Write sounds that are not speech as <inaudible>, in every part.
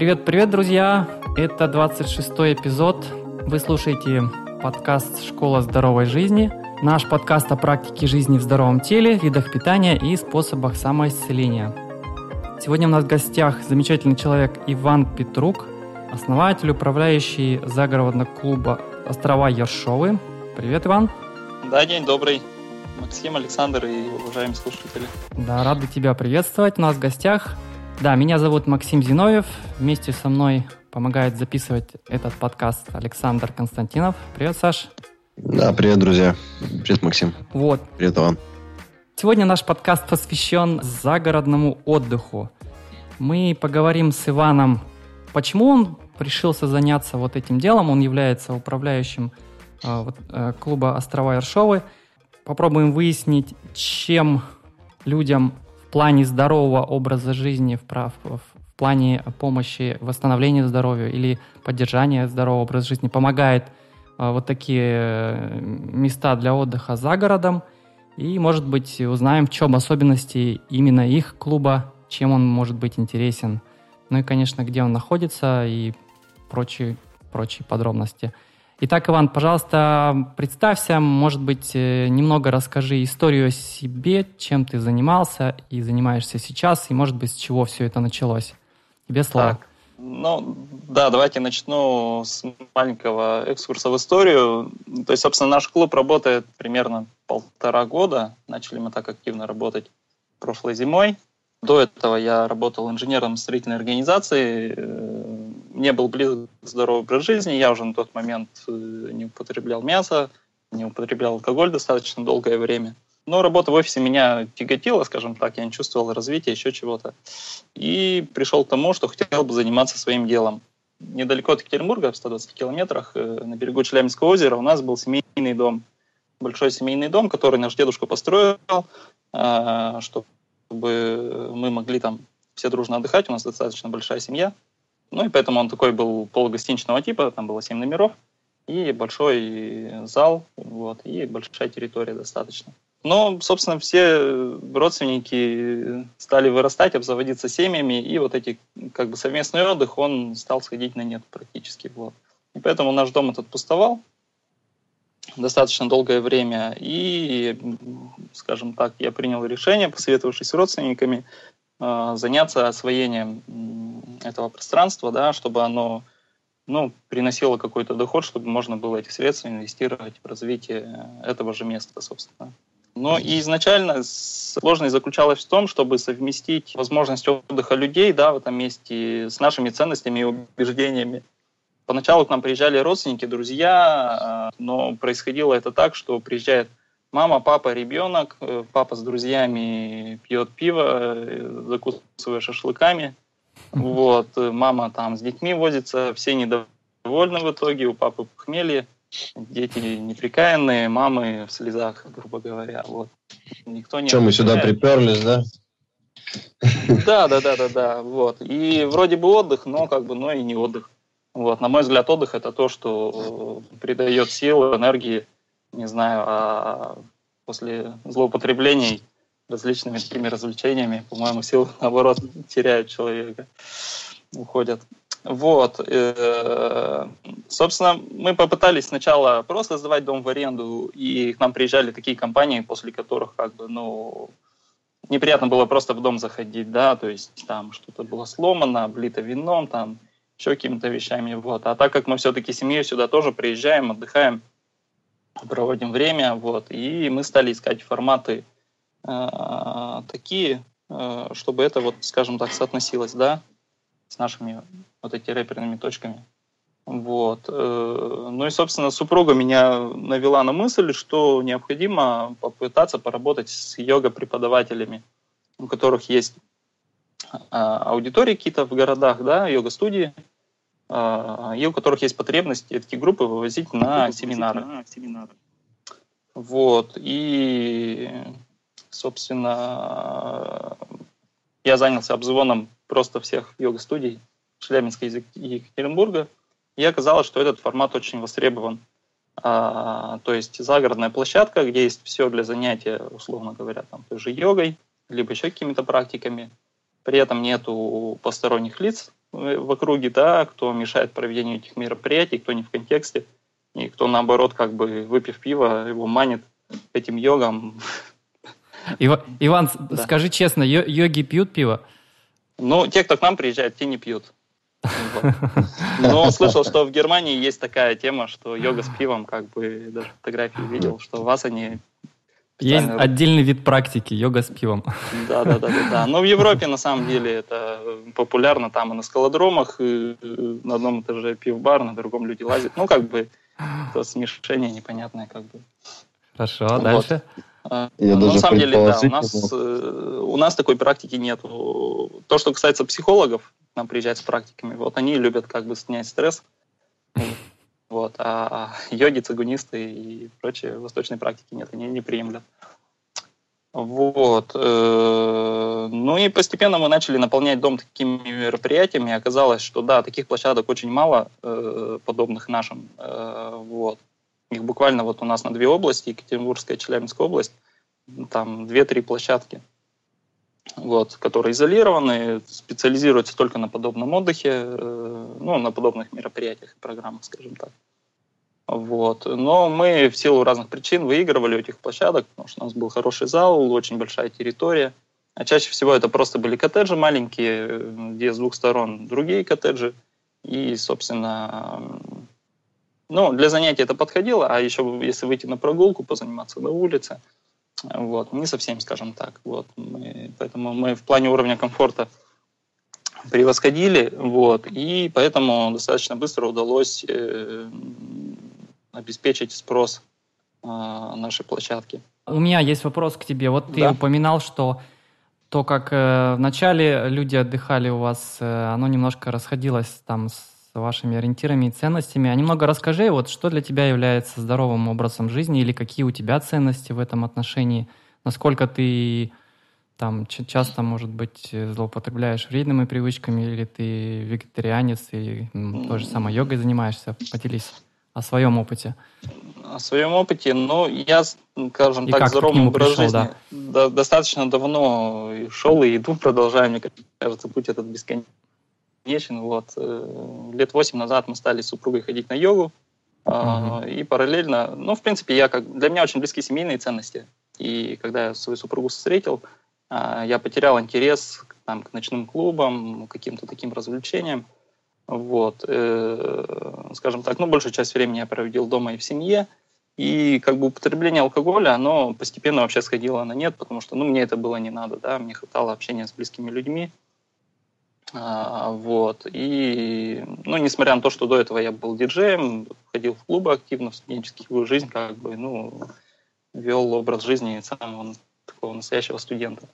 Привет-привет, друзья! Это 26-й эпизод. Вы слушаете подкаст «Школа здоровой жизни». Наш подкаст о практике жизни в здоровом теле, видах питания и способах самоисцеления. Сегодня у нас в гостях замечательный человек Иван Петрук, основатель, управляющий загородного клуба «Острова Ершовы». Привет, Иван! Да, день добрый. Максим, Александр и уважаемые слушатели. Да, рады тебя приветствовать. У нас в гостях да, меня зовут Максим Зиновьев. Вместе со мной помогает записывать этот подкаст Александр Константинов. Привет, Саш. Да, привет, друзья. Привет, Максим. Вот. Привет, Иван. Сегодня наш подкаст посвящен загородному отдыху. Мы поговорим с Иваном, почему он решился заняться вот этим делом. Он является управляющим э, вот, э, клуба «Острова Ершовы». Попробуем выяснить, чем людям плане здорового образа жизни, в, прав, в плане помощи восстановления здоровья или поддержания здорового образа жизни помогает а, вот такие э, места для отдыха за городом. И, может быть, узнаем, в чем особенности именно их клуба, чем он может быть интересен. Ну и, конечно, где он находится и прочие, прочие подробности. Итак, Иван, пожалуйста, представься, может быть, э, немного расскажи историю о себе, чем ты занимался и занимаешься сейчас, и, может быть, с чего все это началось. Тебе слово. Так, ну, да, давайте начну с маленького экскурса в историю. То есть, собственно, наш клуб работает примерно полтора года. Начали мы так активно работать прошлой зимой. До этого я работал инженером строительной организации, мне был близок здоровый образ жизни, я уже на тот момент э, не употреблял мясо, не употреблял алкоголь достаточно долгое время. Но работа в офисе меня тяготила, скажем так, я не чувствовал развития, еще чего-то. И пришел к тому, что хотел бы заниматься своим делом. Недалеко от Екатеринбурга, в 120 километрах, э, на берегу Челябинского озера, у нас был семейный дом. Большой семейный дом, который наш дедушка построил, чтобы чтобы мы могли там все дружно отдыхать, у нас достаточно большая семья. Ну и поэтому он такой был полугостиничного типа, там было 7 номеров, и большой зал, вот, и большая территория достаточно. Но, собственно, все родственники стали вырастать, обзаводиться семьями, и вот эти как бы совместный отдых, он стал сходить на нет практически. Вот. И поэтому наш дом этот пустовал, достаточно долгое время. И, скажем так, я принял решение, посоветовавшись с родственниками, заняться освоением этого пространства, да, чтобы оно ну, приносило какой-то доход, чтобы можно было эти средства инвестировать в развитие этого же места, собственно. Но и изначально сложность заключалась в том, чтобы совместить возможность отдыха людей да, в этом месте с нашими ценностями и убеждениями. Поначалу к нам приезжали родственники, друзья, а, но происходило это так, что приезжает мама, папа, ребенок, э, папа с друзьями пьет пиво, э, закусывая шашлыками, вот, э, мама там с детьми возится, все недовольны в итоге, у папы похмелье, дети неприкаянные, мамы в слезах, грубо говоря, вот. Никто не... Чем мы сюда приперлись, да? Да, да, да, да, да, вот. И вроде бы отдых, но как бы, но и не отдых. Вот, на мой взгляд, отдых это то, что придает силы, энергии, не знаю, а после злоупотреблений различными такими развлечениями, по-моему, силы, <laughs> наоборот, теряют человека, уходят. Вот. Э, собственно, мы попытались сначала просто сдавать дом в аренду, и к нам приезжали такие компании, после которых как бы, ну, неприятно было просто в дом заходить, да, то есть там что-то было сломано, облито вином, там еще какими-то вещами. Вот. А так как мы все-таки семьей сюда тоже приезжаем, отдыхаем, проводим время, вот, и мы стали искать форматы э, такие, э, чтобы это, вот, скажем так, соотносилось, да, с нашими вот этими рэперными точками. Вот. Э, ну и, собственно, супруга меня навела на мысль, что необходимо попытаться поработать с йога-преподавателями, у которых есть а, аудитории какие-то в городах, да, йога-студии, и у которых есть потребность эти группы вывозить на семинары. На семинары. Вот, и, собственно, я занялся обзвоном просто всех йога-студий Челябинска и Екатеринбурга, и оказалось, что этот формат очень востребован. А, то есть загородная площадка, где есть все для занятия, условно говоря, там той же йогой, либо еще какими-то практиками. При этом нету посторонних лиц, в округе, да, кто мешает проведению этих мероприятий, кто не в контексте, и кто, наоборот, как бы, выпив пиво, его манит этим йогам. <laughs> Ива, Иван, да. скажи честно, йоги пьют пиво? Ну, те, кто к нам приезжает, те не пьют. <laughs> Но слышал, что в Германии есть такая тема, что йога с пивом, как бы даже фотографии видел, что вас они есть отдельный вид практики, йога с пивом. Да, да, да, да, да. Но в Европе на самом деле это популярно там и на скалодромах, и на одном этаже пив-бар, на другом люди лазят. Ну, как бы, это смешение непонятное, как бы. Хорошо, вот. дальше. А, Я ну, на самом деле, да, у нас, э, у нас такой практики нет. То, что касается психологов, нам приезжать с практиками, вот они любят как бы снять стресс. Вот, а йоги, цигунисты и прочие восточные практики нет, они не приемлят. Вот. Э, ну и постепенно мы начали наполнять дом такими мероприятиями. Оказалось, что да, таких площадок очень мало, э, подобных нашим. Э, вот. Их буквально вот у нас на две области, Екатеринбургская и Челябинская область, там две-три площадки вот, которые изолированы, специализируются только на подобном отдыхе, э, ну, на подобных мероприятиях и программах, скажем так. Вот. Но мы в силу разных причин выигрывали у этих площадок, потому что у нас был хороший зал, очень большая территория. А чаще всего это просто были коттеджи маленькие, где с двух сторон другие коттеджи. И, собственно, ну, для занятий это подходило, а еще если выйти на прогулку, позаниматься на улице – вот, не совсем, скажем так. Вот, мы, поэтому мы в плане уровня комфорта превосходили, вот, и поэтому достаточно быстро удалось э, обеспечить спрос э, нашей площадки. У меня есть вопрос к тебе. Вот ты да. упоминал, что то, как э, вначале люди отдыхали у вас, э, оно немножко расходилось там с вашими ориентирами и ценностями. А немного расскажи, вот что для тебя является здоровым образом жизни или какие у тебя ценности в этом отношении, насколько ты там часто, может быть, злоупотребляешь вредными привычками, или ты вегетарианец, и той же самой йогой занимаешься. Поделись о своем опыте. О своем опыте, ну, я, скажем и так, здоровым образ жизни. Да, достаточно давно шел и иду, продолжаю, мне кажется, путь этот бесконечный вечен. Вот. Э, лет восемь назад мы стали с супругой ходить на йогу. Uh-huh. И параллельно, ну, в принципе, я как для меня очень близки семейные ценности. И когда я свою супругу встретил, а, я потерял интерес там, к ночным клубам, каким-то таким развлечениям. Вот. Э, скажем так, ну, большую часть времени я проводил дома и в семье. И как бы употребление алкоголя, оно постепенно вообще сходило на нет, потому что, ну, мне это было не надо, да, мне хватало общения с близкими людьми. А, вот. И, ну, несмотря на то, что до этого я был диджеем, ходил в клубы активно, в студенческую жизнь, как бы, ну, вел образ жизни самого такого настоящего студента.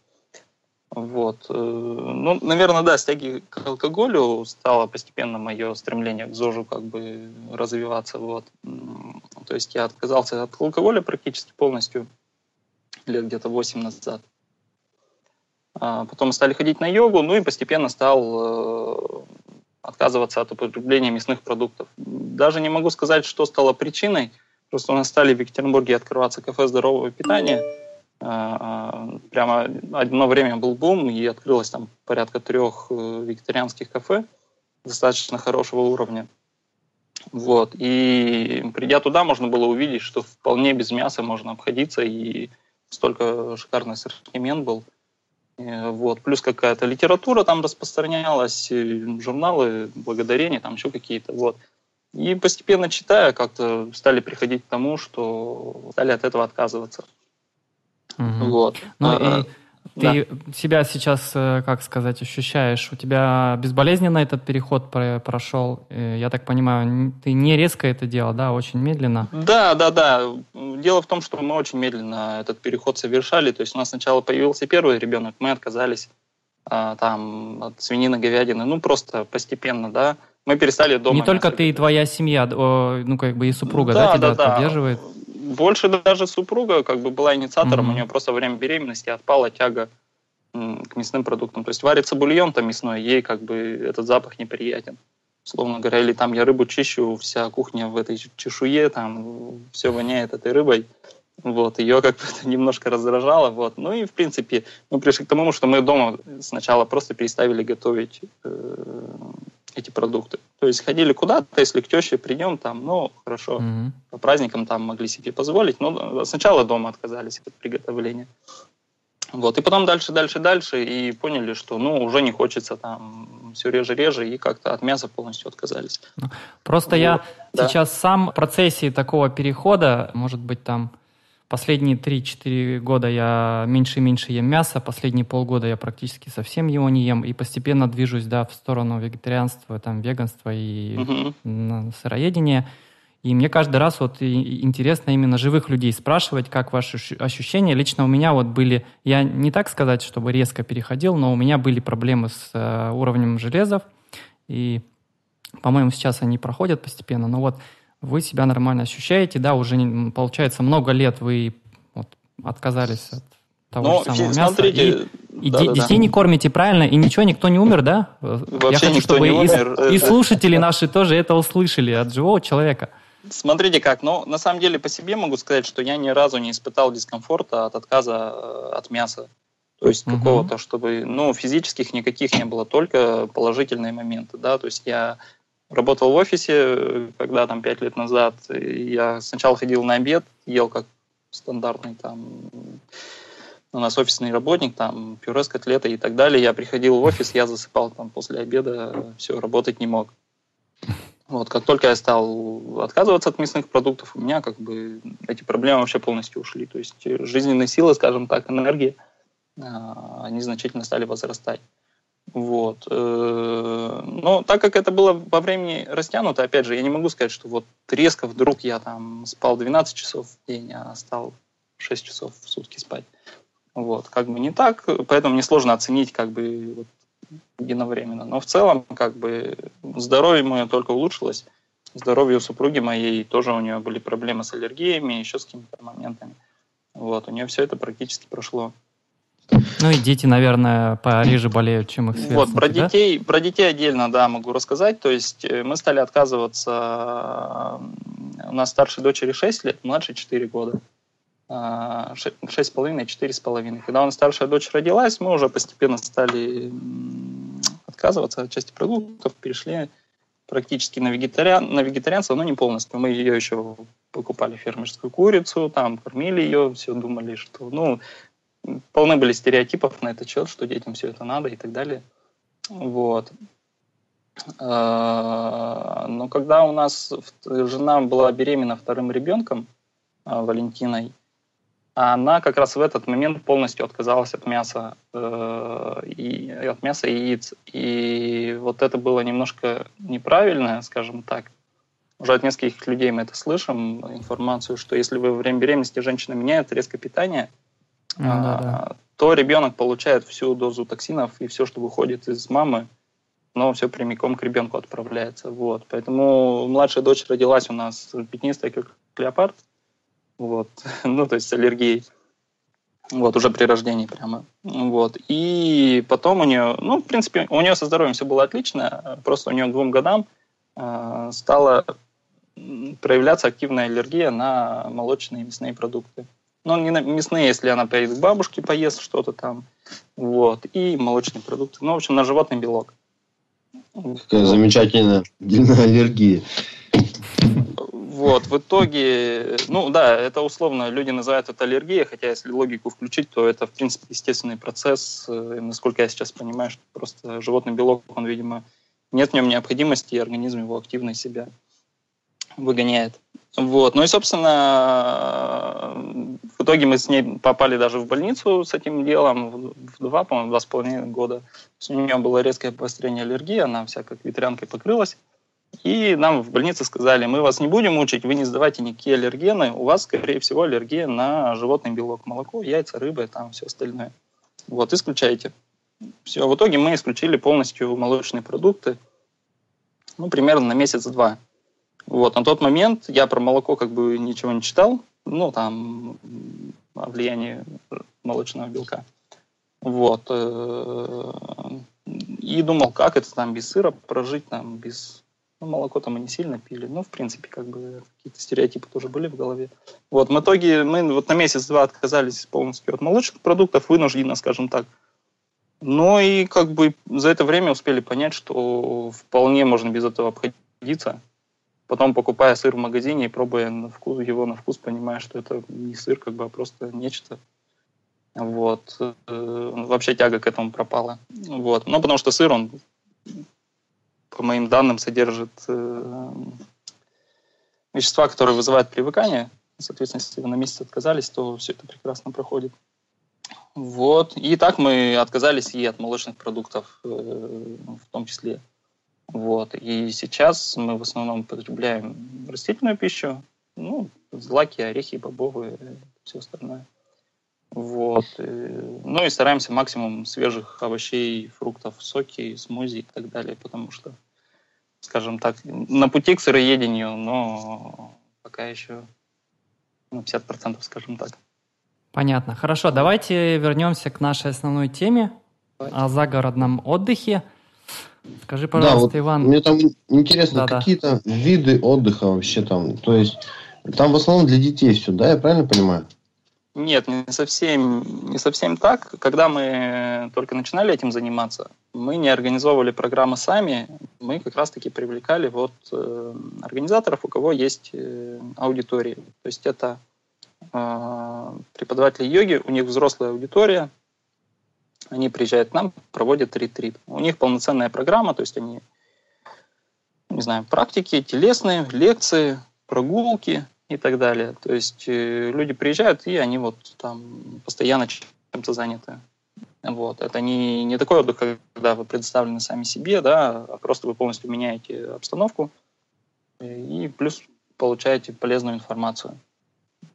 Вот. Э, ну, наверное, да, с тяги к алкоголю стало постепенно мое стремление к ЗОЖу как бы развиваться. Вот. То есть я отказался от алкоголя практически полностью лет где-то 8 назад. А, потом стали ходить на йогу, ну и постепенно стал э, отказываться от употребления мясных продуктов. Даже не могу сказать, что стало причиной. Просто у нас стали в Екатеринбурге открываться кафе здорового питания. А, а, прямо одно время был бум, и открылось там порядка трех э, вегетарианских кафе достаточно хорошего уровня. Вот. И придя туда, можно было увидеть, что вполне без мяса можно обходиться, и столько шикарный ассортимент был – вот. Плюс какая-то литература там распространялась, журналы, благодарения, там еще какие-то. Вот. И постепенно читая, как-то стали приходить к тому, что стали от этого отказываться. Угу. Вот. Ну, а, и ты да. себя сейчас, э, как сказать, ощущаешь? У тебя безболезненно этот переход прошел? Э, я так понимаю, ты не резко это делал, да, очень медленно? Да, да, да. Дело в том, что мы очень медленно этот переход совершали. То есть у нас сначала появился первый ребенок, мы отказались а, там от свинины, говядины, ну просто постепенно, да. Мы перестали дома. Не только ты и твоя семья, ну как бы и супруга, да, да тебя да, поддерживает? Да больше даже супруга как бы была инициатором, mm-hmm. у нее просто во время беременности отпала тяга к мясным продуктам. То есть варится бульон там мясной, ей как бы этот запах неприятен. Словно говоря, или там я рыбу чищу, вся кухня в этой чешуе, там все воняет этой рыбой. Вот, ее как бы <laughs> немножко раздражало, вот. Ну и, в принципе, мы пришли к тому, что мы дома сначала просто переставили готовить э, эти продукты. То есть ходили куда-то, если к теще придем, там, ну, хорошо, mm-hmm. по праздникам там могли себе позволить, но сначала дома отказались от приготовления. Вот, и потом дальше, дальше, дальше, и поняли, что, ну, уже не хочется там все реже-реже, и как-то от мяса полностью отказались. Просто вот, я да. сейчас сам в процессе такого перехода, может быть, там, Последние 3-4 года я меньше и меньше ем мясо, последние полгода я практически совсем его не ем, и постепенно движусь да, в сторону вегетарианства, там, веганства и угу. сыроедения. И мне каждый раз вот интересно именно живых людей спрашивать, как ваши ощущения. Лично у меня вот были, я не так сказать, чтобы резко переходил, но у меня были проблемы с э, уровнем железов, и, по-моему, сейчас они проходят постепенно. Но вот вы себя нормально ощущаете, да, уже получается много лет вы вот, отказались от того Но, же самого смотрите, мяса. И, да, и да, детей да. не кормите правильно, и ничего, никто не умер, да? Вообще Я хочу, чтобы и, умер. и слушатели наши тоже это услышали от живого человека. Смотрите как, ну, на самом деле по себе могу сказать, что я ни разу не испытал дискомфорта от отказа э, от мяса. То есть угу. какого-то, чтобы, ну, физических никаких не было, только положительные моменты, да, то есть я Работал в офисе, когда там пять лет назад. Я сначала ходил на обед, ел как стандартный там у нас офисный работник, там пюре с котлетой и так далее. Я приходил в офис, я засыпал там после обеда, все, работать не мог. Вот, как только я стал отказываться от мясных продуктов, у меня как бы эти проблемы вообще полностью ушли. То есть жизненные силы, скажем так, энергия, а, они значительно стали возрастать. Вот. Э, но так как это было во времени растянуто, опять же, я не могу сказать, что вот резко вдруг я там спал 12 часов в день, а стал 6 часов в сутки спать. Вот, как бы не так, поэтому мне сложно оценить как бы вот, единовременно. Но в целом, как бы, здоровье мое только улучшилось. Здоровье у супруги моей тоже у нее были проблемы с аллергиями, еще с какими-то моментами. Вот, у нее все это практически прошло. Ну и дети, наверное, пореже болеют, чем их сверстники, Вот, про да? детей, про детей отдельно, да, могу рассказать. То есть э, мы стали отказываться... У нас старшей дочери 6 лет, младшей 4 года. 6,5, 4,5. Когда у нас старшая дочь родилась, мы уже постепенно стали отказываться от части продуктов, перешли практически на, вегетариан, на вегетарианство, но не полностью. Мы ее еще покупали фермерскую курицу, там кормили ее, все думали, что ну полны были стереотипов на этот счет, что детям все это надо и так далее. Вот. А, но когда у нас жена была беременна вторым ребенком, а, Валентиной, она как раз в этот момент полностью отказалась от мяса э, и от мяса и яиц. И вот это было немножко неправильно, скажем так. Уже от нескольких людей мы это слышим, информацию, что если вы во время беременности женщина меняет резко питание – ну, да, да. то ребенок получает всю дозу токсинов и все, что выходит из мамы, но все прямиком к ребенку отправляется. Вот. Поэтому младшая дочь родилась у нас пятнистая, как леопард. Вот. <laughs> ну, то есть с аллергией. Вот, уже при рождении прямо. Вот. И потом у нее, ну, в принципе, у нее со здоровьем все было отлично, просто у нее к двум годам э, стала проявляться активная аллергия на молочные и мясные продукты. Но не мясные, если она поедет к бабушке, поест что-то там. Вот. И молочные продукты. Ну, в общем, на животный белок. Какая вот. замечательная аллергия. Вот, в итоге, ну да, это условно люди называют это аллергией, хотя если логику включить, то это, в принципе, естественный процесс. Насколько я сейчас понимаю, что просто животный белок, он, видимо, нет в нем необходимости, и организм его активно себя выгоняет. Вот. Ну и, собственно, в итоге мы с ней попали даже в больницу с этим делом в два, по-моему, два с половиной года. У нее было резкое обострение аллергии, она вся как ветрянкой покрылась. И нам в больнице сказали, мы вас не будем мучить, вы не сдавайте никакие аллергены, у вас, скорее всего, аллергия на животный белок, молоко, яйца, рыбы, там все остальное. Вот, исключайте. Все, в итоге мы исключили полностью молочные продукты, ну, примерно на месяц-два. Вот, на тот момент я про молоко как бы ничего не читал, ну, там, о влиянии молочного белка. Вот. Э, и думал, как это там без сыра прожить, там, без Ну, молоко там мы не сильно пили. Ну, в принципе, как бы какие-то стереотипы тоже были в голове. Вот, в итоге мы вот на месяц-два отказались полностью от молочных продуктов, вынужденно, скажем так. Но и как бы за это время успели понять, что вполне можно без этого обходиться. Потом, покупая сыр в магазине и пробуя на вкус, его на вкус, понимая, что это не сыр, как бы, а просто нечто. Вот. Э, вообще тяга к этому пропала. Вот. Ну, потому что сыр, он по моим данным, содержит э, вещества, которые вызывают привыкание. Соответственно, если вы на месяц отказались, то все это прекрасно проходит. Вот. И так мы отказались и от молочных продуктов э, в том числе. Вот. И сейчас мы в основном потребляем растительную пищу, ну, злаки, орехи, бобовые, все остальное. Вот. Э, ну и стараемся максимум свежих овощей, фруктов, соки, смузи и так далее, потому что скажем так, на пути к сыроедению, но пока еще на 50%, скажем так. Понятно. Хорошо, давайте вернемся к нашей основной теме давайте. о загородном отдыхе. Скажи, пожалуйста, да, вот Иван. Мне там интересно, да, какие-то да. виды отдыха вообще там. То есть там в основном для детей все, да, я правильно понимаю? Нет, не совсем, не совсем так. Когда мы только начинали этим заниматься, мы не организовывали программы сами, мы как раз-таки привлекали вот э, организаторов, у кого есть э, аудитории. То есть это э, преподаватели йоги, у них взрослая аудитория, они приезжают к нам, проводят ретрит. У них полноценная программа, то есть они, не знаю, практики, телесные, лекции, прогулки, и так далее. То есть э, люди приезжают, и они вот там постоянно чем-то заняты. Вот. Это не, не такой отдых, когда вы предоставлены сами себе, да, а просто вы полностью меняете обстановку и плюс получаете полезную информацию.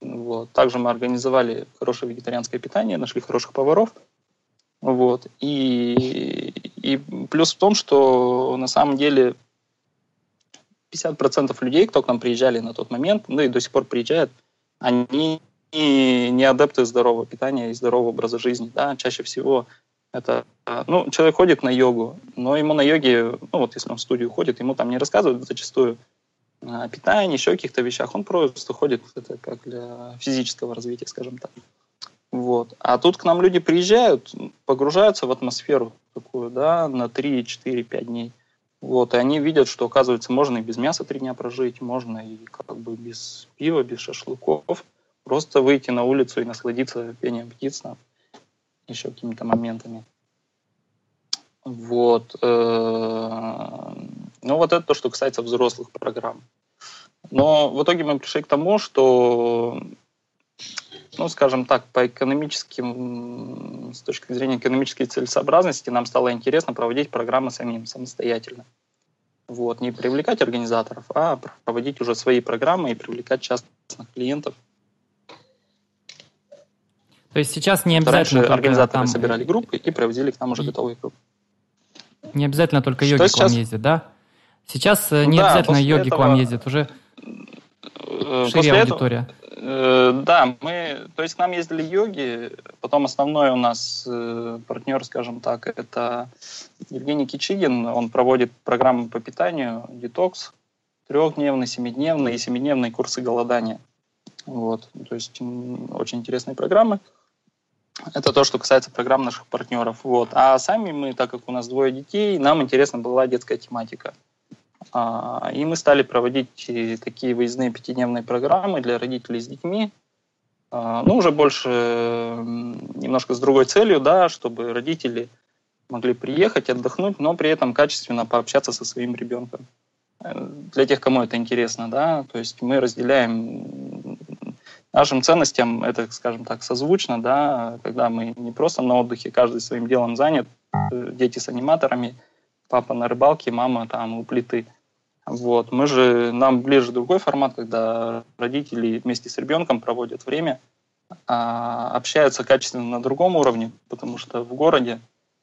Вот. Также мы организовали хорошее вегетарианское питание, нашли хороших поваров. Вот. И, и плюс в том, что на самом деле 50% людей, кто к нам приезжали на тот момент, ну и до сих пор приезжают, они не адепты здорового питания и здорового образа жизни. Да? Чаще всего это, ну, человек ходит на йогу, но ему на йоге, ну вот если он в студию ходит, ему там не рассказывают зачастую о питании, еще каких-то вещах. Он просто ходит это как для физического развития, скажем так. Вот. А тут к нам люди приезжают, погружаются в атмосферу такую, да, на 3, 4, 5 дней. Вот, и они видят, что, оказывается, можно и без мяса три дня прожить, можно и как бы без пива, без шашлыков. Просто выйти на улицу и насладиться пением птиц, там, еще какими-то моментами. Вот. Э, ну, вот это то, что касается взрослых программ. Но в итоге мы пришли к тому, что, ну, скажем так, по экономическим, с точки зрения экономической целесообразности, нам стало интересно проводить программы самим, самостоятельно. Вот, не привлекать организаторов, а проводить уже свои программы и привлекать частных клиентов. То есть сейчас не обязательно Раньше организаторы там... собирали группы и проводили к нам уже готовые группы. Не обязательно только йоги к вам ездят, да? Сейчас э, не да, обязательно йоги этого... к вам ездят, уже э, шире аудитория. Этого да, мы, то есть к нам ездили йоги, потом основной у нас э, партнер, скажем так, это Евгений Кичигин, он проводит программы по питанию, детокс, трехдневные, семидневные и семидневные курсы голодания. Вот, то есть очень интересные программы. Это то, что касается программ наших партнеров. Вот. А сами мы, так как у нас двое детей, нам интересна была детская тематика. А, и мы стали проводить э, такие выездные пятидневные программы для родителей с детьми, а, ну, уже больше немножко с другой целью, да, чтобы родители могли приехать, отдохнуть, но при этом качественно пообщаться со своим ребенком. Э, для тех, кому это интересно, да, то есть мы разделяем нашим ценностям, это, скажем так, созвучно, да, когда мы не просто на отдыхе, каждый своим делом занят, э, дети с аниматорами, папа на рыбалке, мама там у плиты – вот. Мы же, нам ближе другой формат, когда родители вместе с ребенком проводят время, а общаются качественно на другом уровне, потому что в городе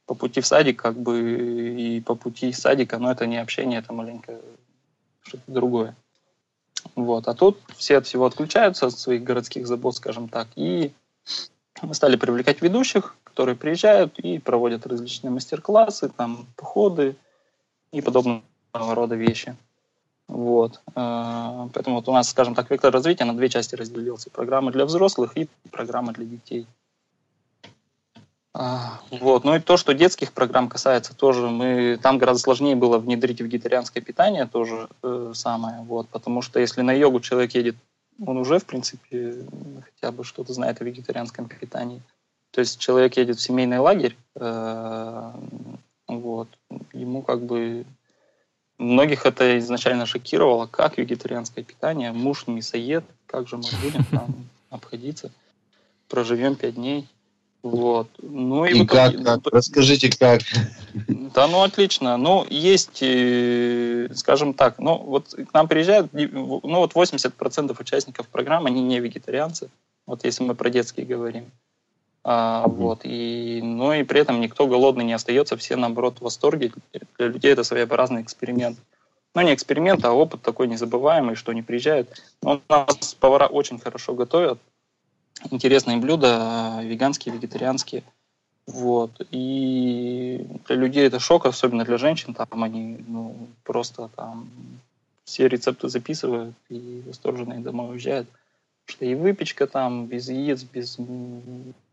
по пути в садик как бы и по пути из садика, но это не общение, это маленько что-то другое. Вот. А тут все от всего отключаются, от своих городских забот, скажем так, и мы стали привлекать ведущих, которые приезжают и проводят различные мастер-классы, там, походы и подобного рода вещи. Вот. Э, поэтому вот у нас, скажем так, вектор развития на две части разделился. Программы для взрослых и программы для детей. А, вот. Ну и то, что детских программ касается, тоже мы там гораздо сложнее было внедрить вегетарианское питание, тоже э, самое. Вот. Потому что если на йогу человек едет, он уже, в принципе, хотя бы что-то знает о вегетарианском питании. То есть человек едет в семейный лагерь, э, вот, ему как бы Многих это изначально шокировало, как вегетарианское питание, муж не мясоед, как же мы будем <laughs> там обходиться, проживем пять дней. Вот. Ну и, и как, итоге, как? Расскажите, как. <laughs> Да, ну отлично. Ну, есть, э, скажем так, ну вот к нам приезжают, ну вот 80% участников программы, они не вегетарианцы, вот если мы про детские говорим. А, вот, и, но и при этом никто голодный не остается, все, наоборот, в восторге. Для людей это своеобразный эксперимент. Ну, не эксперимент, а опыт такой незабываемый, что они приезжают. Но у нас повара очень хорошо готовят. Интересные блюда, веганские, вегетарианские. Вот. И для людей это шок, особенно для женщин. Там они ну, просто там все рецепты записывают и восторженные домой уезжают что и выпечка там без яиц, без,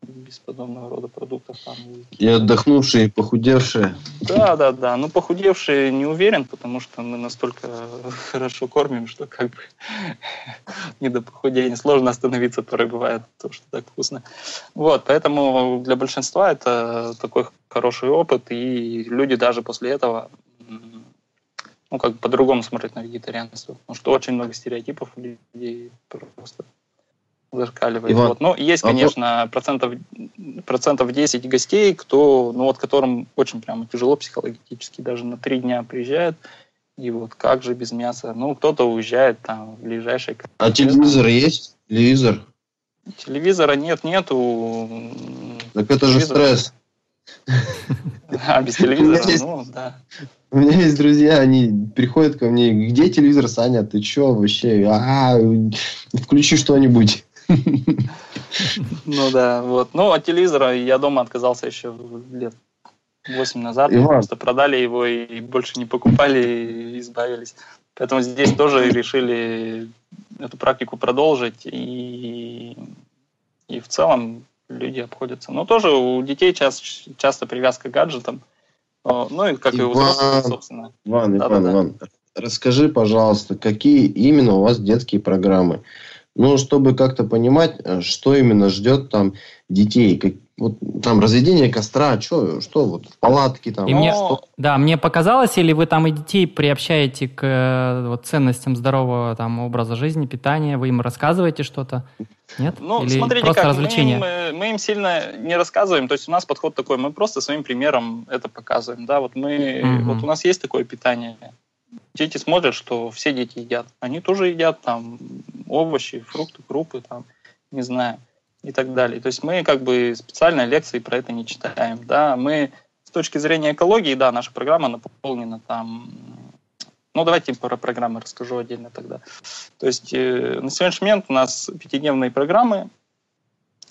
без подобного рода продуктов там. И отдохнувшие, и похудевшие. Да, да, да. Ну, похудевшие не уверен, потому что мы настолько <laughs> хорошо кормим, что как бы <laughs> не до похудения. Сложно остановиться, порой бывает, то, что так вкусно. Вот, поэтому для большинства это такой хороший опыт, и люди даже после этого ну, как бы по-другому смотрят на вегетарианство. Потому что очень много стереотипов у людей просто зашкаливает. Иван, вот. Но есть, а конечно, а процентов, процентов 10 гостей, кто, ну вот которым очень прямо тяжело психологически, даже на три дня приезжают, и вот как же без мяса? Ну, кто-то уезжает там в ближайший... А телевизор есть? Телевизор? Телевизора нет, нету. Так это же стресс. А, без телевизора? Ну, да. У меня есть друзья, они приходят ко мне, где телевизор, Саня, ты чё вообще? А, включи что-нибудь. Ну да, вот. Ну, от телевизора я дома отказался еще лет 8 назад. Просто продали его и больше не покупали, и избавились. Поэтому здесь тоже решили эту практику продолжить. И, и в целом люди обходятся. Но тоже у детей часто, часто привязка к гаджетам. Ну и как Иван, и у взрослых, собственно. Иван, да, Иван, да, Иван, расскажи, пожалуйста, какие именно у вас детские программы? Ну, чтобы как-то понимать, э, что именно ждет там детей, как, вот там разведение костра, что, что вот в палатке там. И мне, что? Да, мне показалось, или вы там и детей приобщаете к э, вот, ценностям здорового там образа жизни, питания, вы им рассказываете что-то? Нет? Ну, или смотрите, просто как, развлечение? Мы, им, мы им сильно не рассказываем, то есть у нас подход такой, мы просто своим примером это показываем, да, вот мы, mm вот у нас есть такое питание, дети смотрят, что все дети едят. Они тоже едят там овощи, фрукты, крупы, там, не знаю, и так далее. То есть мы как бы специально лекции про это не читаем. Да? Мы с точки зрения экологии, да, наша программа наполнена там ну, давайте про программы расскажу отдельно тогда. То есть э, на сегодняшний момент у нас пятидневные программы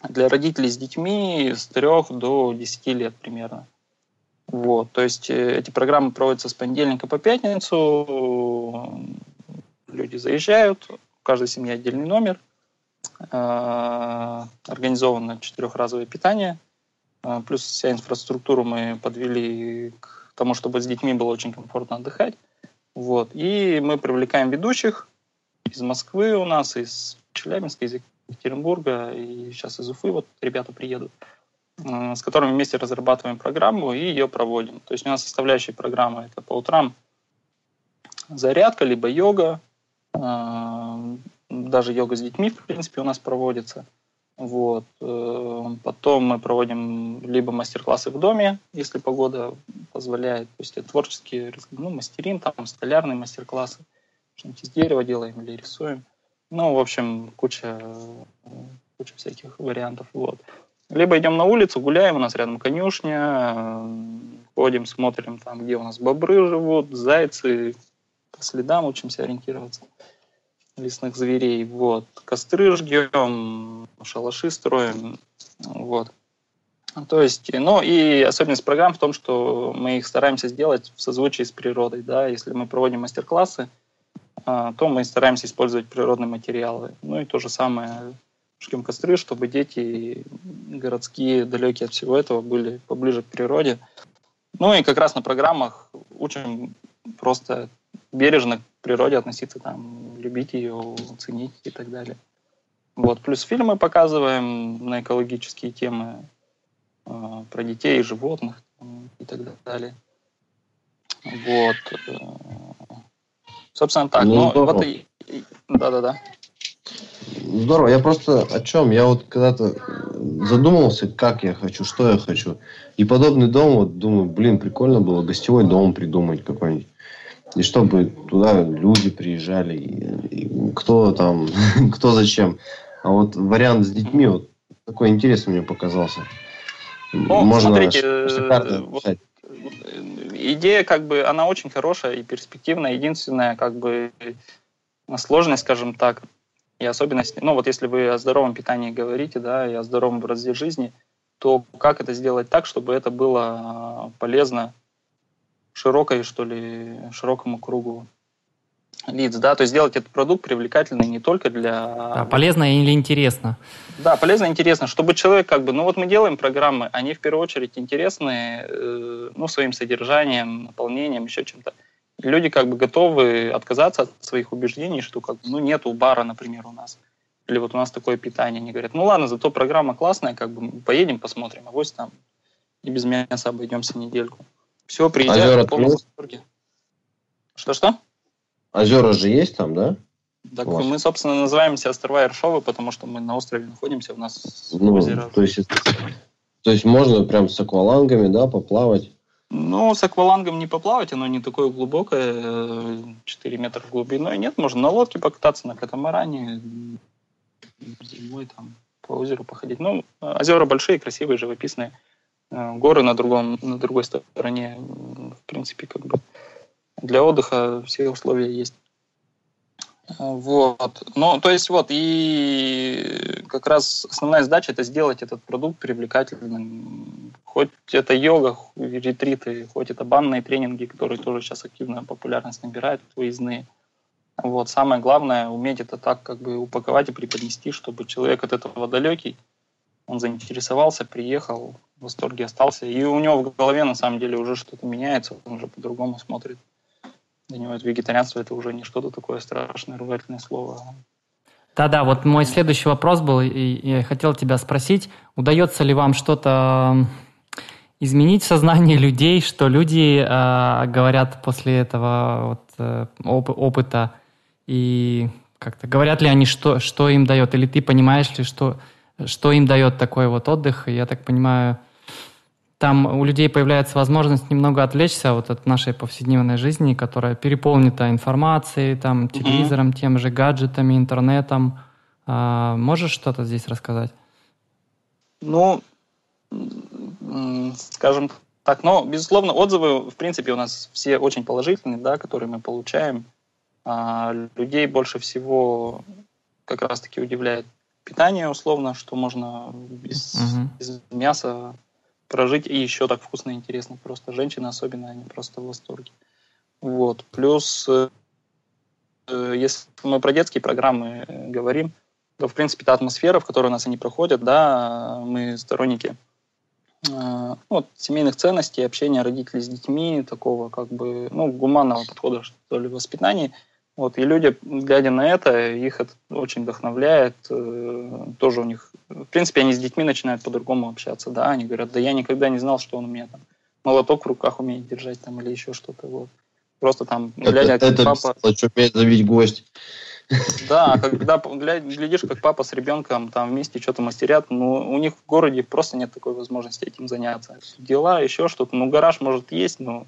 для родителей с детьми с 3 до 10 лет примерно. Вот, то есть э, эти программы проводятся с понедельника по пятницу. Люди заезжают, у каждой семьи отдельный номер. Э, организовано четырехразовое питание. Э, плюс вся инфраструктуру мы подвели к тому, чтобы с детьми было очень комфортно отдыхать. Вот. И мы привлекаем ведущих из Москвы у нас, из Челябинска, из Екатеринбурга, и сейчас из Уфы вот ребята приедут. Э, с которыми вместе разрабатываем программу и ее проводим. То есть у нас составляющие программы это по утрам зарядка, либо йога, э, даже йога с детьми, в принципе, у нас проводится. Вот. Э, потом мы проводим либо мастер-классы в доме, если погода позволяет. То есть это творческие, ну, мастерим, там, столярные мастер-классы. Что-нибудь из дерева делаем или рисуем. Ну, в общем, куча, куча всяких вариантов. Вот. Либо идем на улицу, гуляем, у нас рядом конюшня, ходим, смотрим там, где у нас бобры живут, зайцы, по следам учимся ориентироваться лесных зверей. Вот. Костры жгем, шалаши строим. Вот. То есть, ну и особенность программ в том, что мы их стараемся сделать в созвучии с природой. Да? Если мы проводим мастер-классы, а, то мы стараемся использовать природные материалы. Ну и то же самое жгем костры, чтобы дети городские, далекие от всего этого, были поближе к природе. Ну и как раз на программах учим просто бережно к природе относиться, там, любить ее, ценить и так далее. Вот. Плюс фильмы показываем на экологические темы э, про детей и животных и так далее. Вот. Э, собственно, так. Ну, ну вот и... Да-да-да. Здорово. Я просто о чем? Я вот когда-то задумался, как я хочу, что я хочу. И подобный дом, вот думаю, блин, прикольно было гостевой дом придумать какой-нибудь. И чтобы туда люди приезжали, и, и кто там, <laughs> кто зачем. А вот вариант с детьми вот такой интересный мне показался. Ну, Можно смотрите, э, вот, идея как бы, она очень хорошая и перспективная. Единственная как бы сложность, скажем так, и особенность, ну вот если вы о здоровом питании говорите, да, и о здоровом образе жизни, то как это сделать так, чтобы это было полезно широкой, что ли, широкому кругу лиц, да, то есть сделать этот продукт привлекательный не только для... Да, полезно или интересно. Да, полезно и интересно, чтобы человек как бы, ну вот мы делаем программы, они в первую очередь интересны, э, ну, своим содержанием, наполнением, еще чем-то. Люди как бы готовы отказаться от своих убеждений, что как бы, ну, нету бара, например, у нас. Или вот у нас такое питание. Они говорят, ну ладно, зато программа классная, как бы поедем, посмотрим, а вот там и без мяса обойдемся недельку. Все, приезжают. Что-что? Озера же есть там, да? Так мы, собственно, называемся острова Иршовы, потому что мы на острове находимся, у нас ну, озеро. То есть, то есть можно прям с аквалангами, да, поплавать? Ну, с аквалангом не поплавать, оно не такое глубокое, 4 метра глубиной. Нет, можно на лодке покататься, на катамаране, зимой там по озеру походить. Ну, озера большие, красивые, живописные. Э, горы на, другом, на другой стороне, в принципе, как бы для отдыха все условия есть. Вот. Ну, то есть вот, и как раз основная задача это сделать этот продукт привлекательным. Хоть это йога, ретриты, хоть это банные тренинги, которые тоже сейчас активно популярность набирают, выездные. Вот. Самое главное уметь это так как бы упаковать и преподнести, чтобы человек от этого далекий, он заинтересовался, приехал, в восторге остался. И у него в голове на самом деле уже что-то меняется, он уже по-другому смотрит. Для него это вегетарианство это уже не что-то такое страшное, ругательное слово. Да-да, вот мой следующий вопрос был, и я хотел тебя спросить, удается ли вам что-то изменить в сознании людей, что люди э, говорят после этого вот, э, оп- опыта, и как-то говорят ли они, что, что им дает, или ты понимаешь ли, что, что им дает такой вот отдых, я так понимаю, там у людей появляется возможность немного отвлечься вот от нашей повседневной жизни, которая переполнена информацией, там, телевизором, mm-hmm. тем же гаджетами, интернетом. А, можешь что-то здесь рассказать? Ну, скажем так, но, безусловно, отзывы, в принципе, у нас все очень положительные, да, которые мы получаем. А, людей больше всего как раз-таки удивляет питание, условно, что можно без, угу. без мяса прожить и еще так вкусно и интересно. Просто женщины особенно, они просто в восторге. Вот. Плюс, э, если мы про детские программы говорим, то, в принципе, та атмосфера, в которой у нас они проходят, да, мы сторонники э, вот, семейных ценностей, общения родителей с детьми, такого как бы, ну, гуманного подхода, что ли, воспитания – вот, и люди, глядя на это, их это очень вдохновляет. Э, тоже у них, в принципе, они с детьми начинают по-другому общаться, да, они говорят, да я никогда не знал, что он у меня там молоток в руках умеет держать там или еще что-то, вот. Просто там, глядя, это, как это папа... что умеет завить гость. Да, когда глядишь, как папа с ребенком там вместе что-то мастерят, ну, у них в городе просто нет такой возможности этим заняться. Дела, еще что-то, ну, гараж может есть, но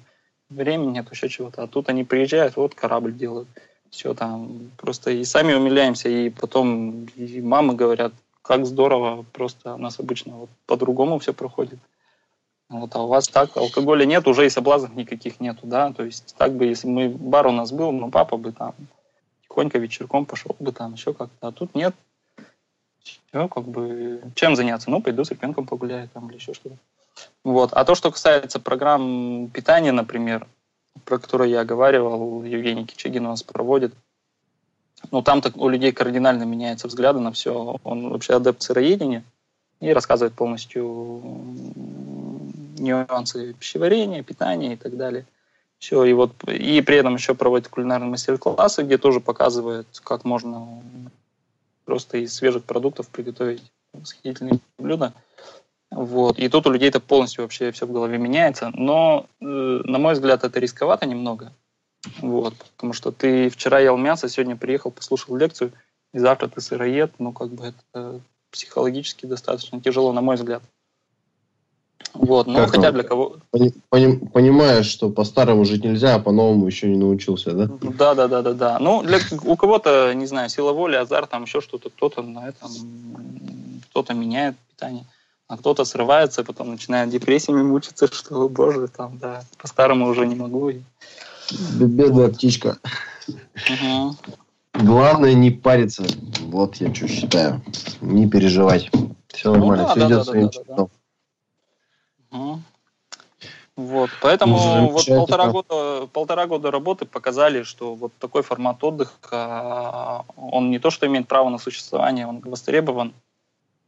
времени нет, еще чего-то. А тут они приезжают, вот корабль делают все там просто и сами умиляемся, и потом и мамы говорят, как здорово, просто у нас обычно вот по-другому все проходит. Вот, а у вас так, алкоголя нет, уже и соблазнов никаких нету, да, то есть так бы, если мы, бар у нас был, ну, папа бы там тихонько вечерком пошел бы там еще как-то, а тут нет, все, как бы, чем заняться? Ну, пойду с ребенком погуляю там или еще что-то. Вот. А то, что касается программ питания, например, про который я оговаривал, Евгений Кичагин у нас проводит. Ну, там так у людей кардинально меняются взгляды на все. Он вообще адепт сыроедения и рассказывает полностью нюансы пищеварения, питания и так далее. Все, и вот и при этом еще проводит кулинарные мастер-классы, где тоже показывает, как можно просто из свежих продуктов приготовить восхитительные блюда. Вот. И тут у людей это полностью вообще все в голове меняется. Но, э, на мой взгляд, это рисковато немного. Вот. Потому что ты вчера ел мясо, сегодня приехал, послушал лекцию, и завтра ты сыроед. Ну, как бы это психологически достаточно тяжело, на мой взгляд. Вот, ну, хотя для кого... Пони, пони, понимаешь, что по-старому жить нельзя, а по-новому еще не научился, да? Да, да, да, да, да. Ну, для, у кого-то, не знаю, сила воли, азарт, там еще что-то, кто-то на этом, кто-то меняет питание, а кто-то срывается, потом начинает депрессиями мучиться, <laughs> что, боже, там, да, по-старому уже не могу. Бедная птичка. Угу. Главное не париться. Вот я что считаю. Не переживать. Все ну нормально, ну, да, все да, идет да, своим да, да, да. Угу. Вот, поэтому ну, вот полтора года, полтора года работы показали, что вот такой формат отдыха, он не то что имеет право на существование, он востребован,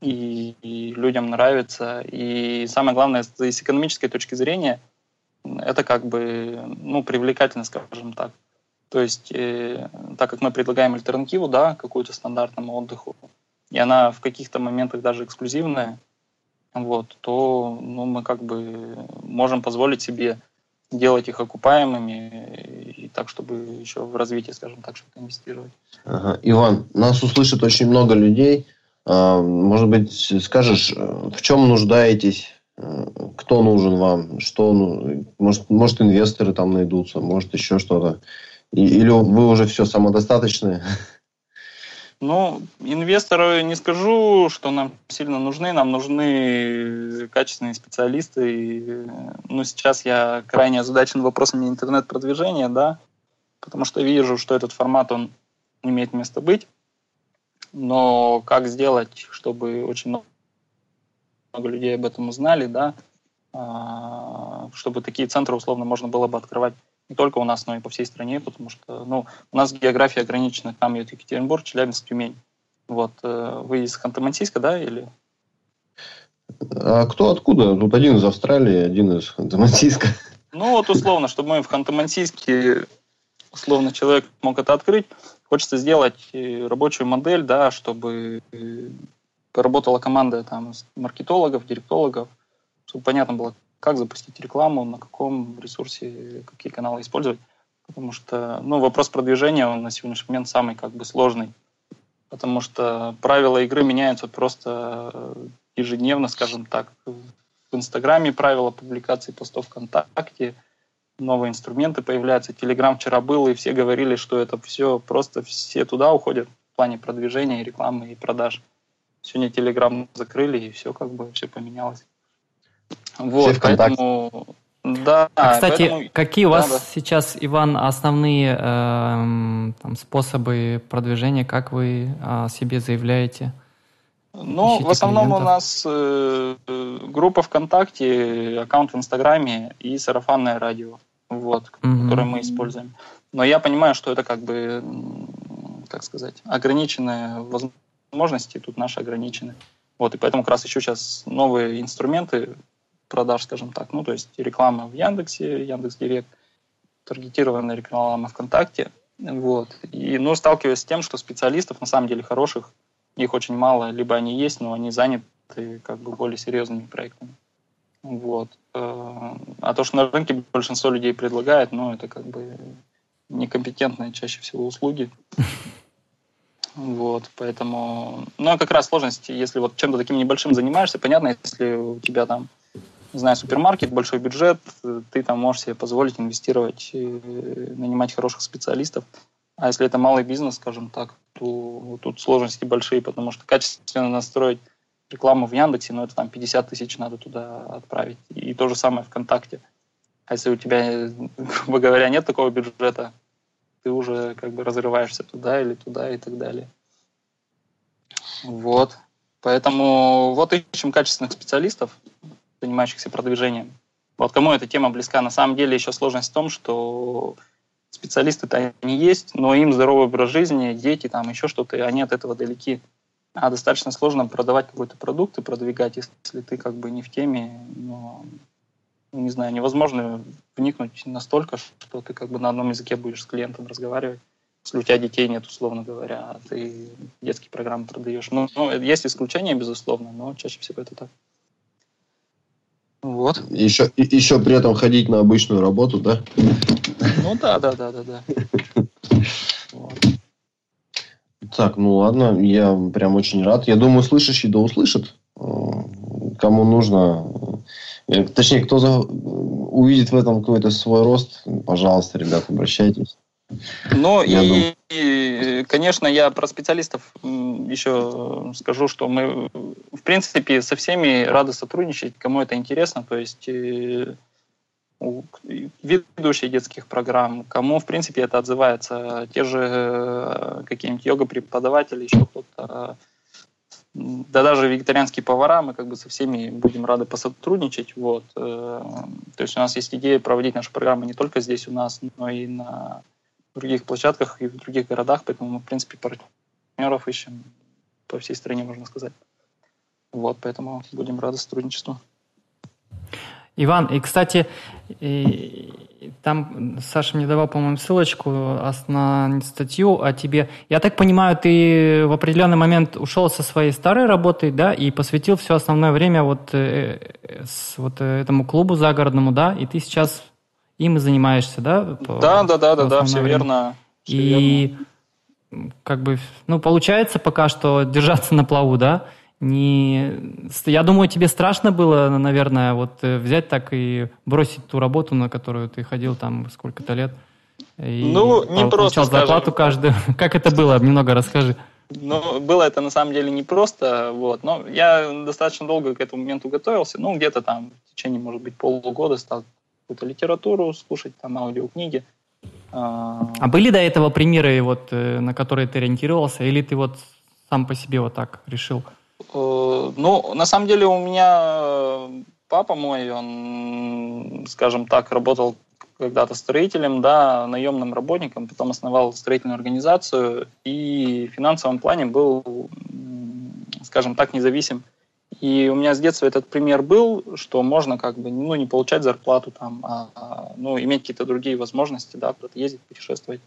и, и людям нравится. И самое главное, с экономической точки зрения, это как бы, ну, привлекательно, скажем так. То есть, э, так как мы предлагаем альтернативу, да, какую-то стандартному отдыху, и она в каких-то моментах даже эксклюзивная, вот, то ну, мы как бы можем позволить себе делать их окупаемыми и так, чтобы еще в развитие, скажем так, что-то инвестировать. Ага. Иван, нас услышит очень много людей. А, может быть, скажешь, в чем нуждаетесь, кто нужен вам, что, ну, может, может инвесторы там найдутся, может еще что-то. Или вы уже все самодостаточные? Ну, инвесторы не скажу, что нам сильно нужны. Нам нужны качественные специалисты. И, ну, сейчас я крайне озадачен вопросами интернет-продвижения, да, потому что вижу, что этот формат, он имеет место быть. Но как сделать, чтобы очень много людей об этом узнали, да, а, чтобы такие центры условно можно было бы открывать не только у нас, но и по всей стране, потому что ну, у нас география ограничена, там идет Екатеринбург, Челябинск, Тюмень. Вот, э, вы из Ханты-Мансийска, да, или? А кто откуда? Тут один из Австралии, один из Ханты-Мансийска. Ну, вот условно, чтобы мы в Ханты-Мансийске, условно, человек мог это открыть, хочется сделать э, рабочую модель, да, чтобы э, поработала команда там маркетологов, директологов, чтобы понятно было, как запустить рекламу, на каком ресурсе, какие каналы использовать. Потому что ну, вопрос продвижения он на сегодняшний момент самый как бы сложный. Потому что правила игры меняются просто ежедневно, скажем так. В Инстаграме правила публикации постов ВКонтакте, новые инструменты появляются. Телеграм вчера был, и все говорили, что это все просто все туда уходят в плане продвижения, рекламы и продаж. Сегодня Телеграм закрыли, и все как бы все поменялось. Вот, Все поэтому... Да, а, кстати, поэтому... какие у вас да, да. сейчас, Иван, основные э, там, способы продвижения, как вы о себе заявляете? Ну, Ищите в основном клиентов? у нас э, группа ВКонтакте, аккаунт в Инстаграме и сарафанное радио, вот, угу. которое мы используем. Но я понимаю, что это как бы, как сказать, ограниченные возможности, тут наши ограничены. Вот, и поэтому как раз еще сейчас новые инструменты продаж, скажем так. Ну, то есть реклама в Яндексе, Яндекс Директ, таргетированная реклама ВКонтакте. Вот. И, ну, сталкиваюсь с тем, что специалистов, на самом деле, хороших, их очень мало. Либо они есть, но они заняты как бы более серьезными проектами. Вот. Э, а то, что на рынке большинство людей предлагает, ну, это как бы некомпетентные чаще всего услуги. <laughs> Вот, поэтому... Ну, а как раз сложность, если вот чем-то таким небольшим занимаешься, понятно, если у тебя там не знаю, супермаркет, большой бюджет, ты там можешь себе позволить инвестировать, нанимать хороших специалистов. А если это малый бизнес, скажем так, то тут сложности большие, потому что качественно настроить рекламу в Яндексе, ну, это там 50 тысяч надо туда отправить. И то же самое ВКонтакте. А если у тебя, грубо говоря, нет такого бюджета, ты уже как бы разрываешься туда или туда и так далее. Вот. Поэтому вот ищем качественных специалистов, занимающихся продвижением. Вот кому эта тема близка, на самом деле еще сложность в том, что специалисты-то они есть, но им здоровый образ жизни, дети, там еще что-то, они от этого далеки. А достаточно сложно продавать какой-то продукт и продвигать, если ты как бы не в теме, но, ну, не знаю, невозможно вникнуть настолько, что ты как бы на одном языке будешь с клиентом разговаривать, если у тебя детей нет, условно говоря, а ты детские программы продаешь. Ну, ну есть исключения, безусловно, но чаще всего это так. Вот. Еще, еще при этом ходить на обычную работу, да? Ну да, да, да, да, да. <laughs> Так, ну ладно, я прям очень рад. Я думаю, слышащий да услышит. Э, кому нужно, э, точнее, кто за... увидит в этом какой-то свой рост, пожалуйста, ребят, обращайтесь. Ну и, и, конечно, я про специалистов еще скажу, что мы, в принципе, со всеми рады сотрудничать, кому это интересно. То есть э, ведущие детских программ, кому, в принципе, это отзывается. Те же э, какие-нибудь йога-преподаватели, еще кто-то. Да даже вегетарианские повара, мы как бы со всеми будем рады посотрудничать. Вот. Э, то есть у нас есть идея проводить наши программы не только здесь у нас, но и на других площадках и в других городах, поэтому мы, в принципе, партнеров ищем по всей стране, можно сказать. Вот, поэтому будем рады сотрудничеству. Иван, и, кстати, и, там Саша мне давал, по-моему, ссылочку на статью о тебе. Я так понимаю, ты в определенный момент ушел со своей старой работы, да, и посвятил все основное время вот, э, с, вот этому клубу загородному, да, и ты сейчас им и занимаешься, да? По, да, да, да, да, да, все время. верно. Все и верно. как бы, ну, получается пока что держаться на плаву, да? Не... Я думаю, тебе страшно было, наверное, вот э, взять так и бросить ту работу, на которую ты ходил там сколько-то лет. И ну, не просто, зарплату каждую. <laughs> Как это было? Немного расскажи. Ну, было это на самом деле непросто, вот, но я достаточно долго к этому моменту готовился, ну, где-то там в течение, может быть, полугода стал какую-то литературу слушать, там, аудиокниги. А, а были до этого примеры, вот, э, на которые ты ориентировался, или ты вот сам по себе вот так решил? Э, ну, на самом деле у меня э, папа мой, он, скажем так, работал когда-то строителем, да, наемным работником, потом основал строительную организацию и в финансовом плане был, скажем так, независим. И у меня с детства этот пример был, что можно как бы, ну, не получать зарплату там, а, а ну, иметь какие-то другие возможности, да, куда-то ездить, путешествовать,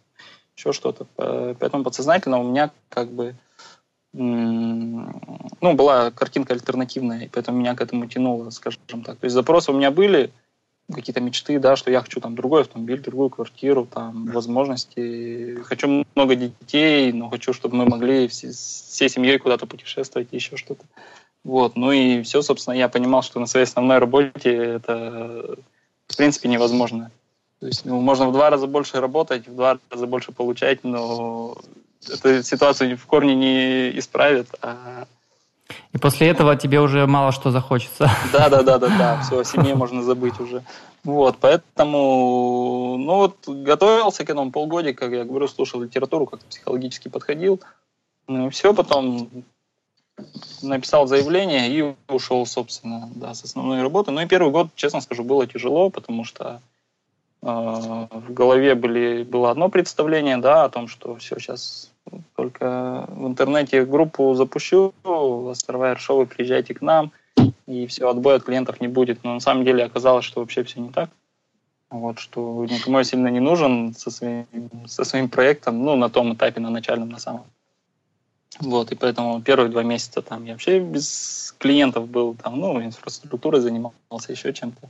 еще что-то. Поэтому подсознательно у меня как бы ну, была картинка альтернативная, и поэтому меня к этому тянуло, скажем так. То есть запросы у меня были, какие-то мечты, да, что я хочу там другой автомобиль, другую квартиру, там, возможности. Хочу много детей, но хочу, чтобы мы могли все, всей семьей куда-то путешествовать, еще что-то. Вот, ну и все, собственно, я понимал, что на своей основной работе это, в принципе, невозможно. То есть, ну, можно в два раза больше работать, в два раза больше получать, но эту ситуацию в корне не исправит. А... И после этого тебе уже мало что захочется. Да, да, да, да, да. Все, о семье можно забыть уже. Вот, поэтому, ну вот, готовился к этому полгодика, как я говорю, слушал литературу, как психологически подходил. Ну и все, потом написал заявление и ушел, собственно, да, с основной работы. Ну и первый год, честно скажу, было тяжело, потому что э, в голове были, было одно представление, да, о том, что все, сейчас только в интернете группу запущу, Островайр Шоу, приезжайте к нам, и все, отбоя от клиентов не будет. Но на самом деле оказалось, что вообще все не так. Вот, что никому я сильно не нужен со своим, со своим проектом, ну, на том этапе, на начальном, на самом. Вот, и поэтому первые два месяца там я вообще без клиентов был, там, ну, инфраструктурой занимался, еще чем-то.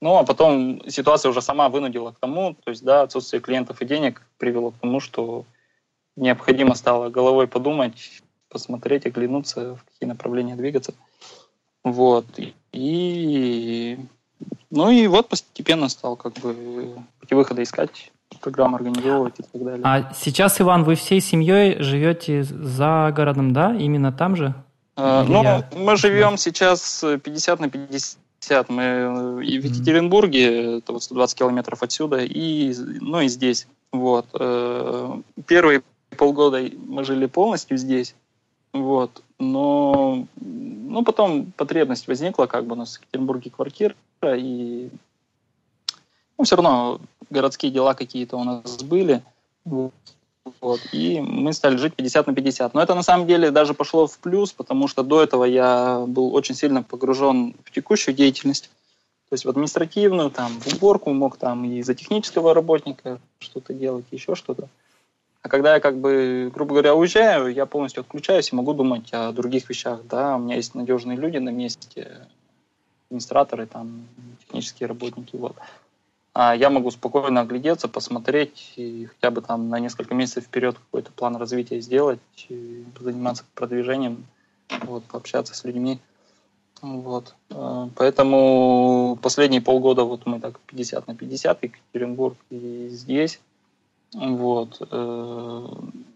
Ну, а потом ситуация уже сама вынудила к тому, то есть, да, отсутствие клиентов и денег привело к тому, что необходимо стало головой подумать, посмотреть, оглянуться, в какие направления двигаться. Вот. И, ну и вот постепенно стал как бы пути выхода искать, программу организовывать и так далее. А сейчас, Иван, вы всей семьей живете за городом, да? Именно там же? А, ну, я... мы живем сейчас 50 на 50. Мы и в Екатеринбурге, это вот 120 километров отсюда, и, ну и здесь. Вот. Э, первые полгода мы жили полностью здесь, вот, но ну, потом потребность возникла, как бы у нас в Екатеринбурге квартира, и Ну, все равно городские дела какие-то у нас были. Вот, и мы стали жить 50 на 50. Но это на самом деле даже пошло в плюс, потому что до этого я был очень сильно погружен в текущую деятельность. То есть в административную, там, в уборку мог там и за технического работника что-то делать, еще что-то. А когда я как бы, грубо говоря, уезжаю, я полностью отключаюсь и могу думать о других вещах. Да, у меня есть надежные люди на месте, администраторы, там, технические работники, вот а я могу спокойно оглядеться, посмотреть и хотя бы там на несколько месяцев вперед какой-то план развития сделать, заниматься продвижением, вот, пообщаться с людьми. Вот. Э, поэтому последние полгода вот мы так 50 на 50, и Екатеринбург, и здесь. Вот. Э,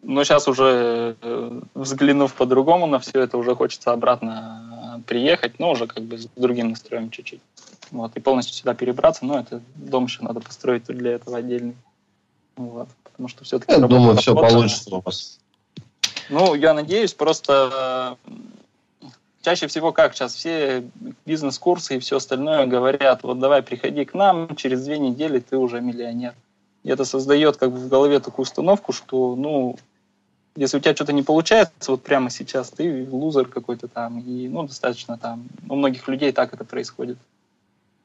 но сейчас уже, э, взглянув по-другому на все это, уже хочется обратно приехать, но уже как бы с другим настроем чуть-чуть вот, и полностью сюда перебраться, но это дом еще надо построить для этого отдельный. Вот, потому что все-таки... Я думаю, все получится у вас. Ну, я надеюсь, просто чаще всего как сейчас все бизнес-курсы и все остальное говорят, вот давай приходи к нам, через две недели ты уже миллионер. И это создает как бы в голове такую установку, что, ну, если у тебя что-то не получается вот прямо сейчас, ты лузер какой-то там, и, ну, достаточно там, у многих людей так это происходит.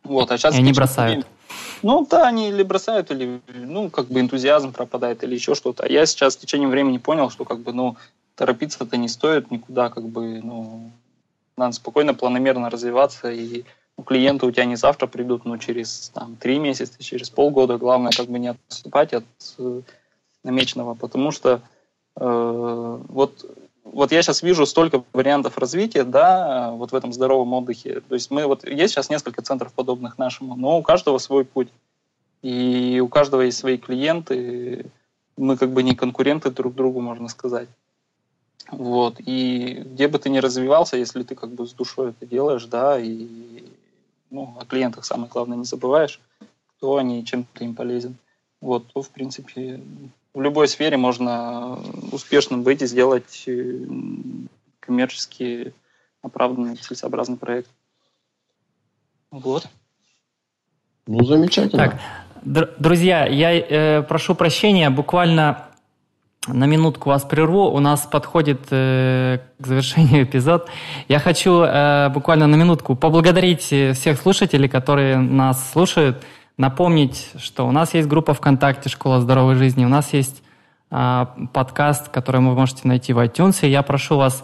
Вот, а сейчас... И они бросают. Ну да, они или бросают, или, ну, как бы энтузиазм пропадает, или еще что-то. А я сейчас в течение времени понял, что, как бы, ну, торопиться-то не стоит никуда, как бы, ну, надо спокойно, планомерно развиваться, и у клиента у тебя не завтра придут, но через, там, три месяца, через полгода. Главное, как бы, не отступать от э, намеченного, потому что э, вот вот я сейчас вижу столько вариантов развития, да, вот в этом здоровом отдыхе. То есть мы вот есть сейчас несколько центров подобных нашему, но у каждого свой путь. И у каждого есть свои клиенты. Мы как бы не конкуренты друг другу, можно сказать. Вот. И где бы ты ни развивался, если ты как бы с душой это делаешь, да, и ну, о клиентах самое главное не забываешь, кто они и чем ты им полезен, вот, то, в принципе, в любой сфере можно успешным быть и сделать э, коммерчески оправданный, целесообразный проект. Вот. Ну, замечательно. Так, др- друзья, я э, прошу прощения, буквально на минутку вас прерву. У нас подходит э, к завершению эпизод. Я хочу э, буквально на минутку поблагодарить всех слушателей, которые нас слушают. Напомнить, что у нас есть группа ВКонтакте «Школа здоровой жизни», у нас есть а, подкаст, который вы можете найти в iTunes. Я прошу вас,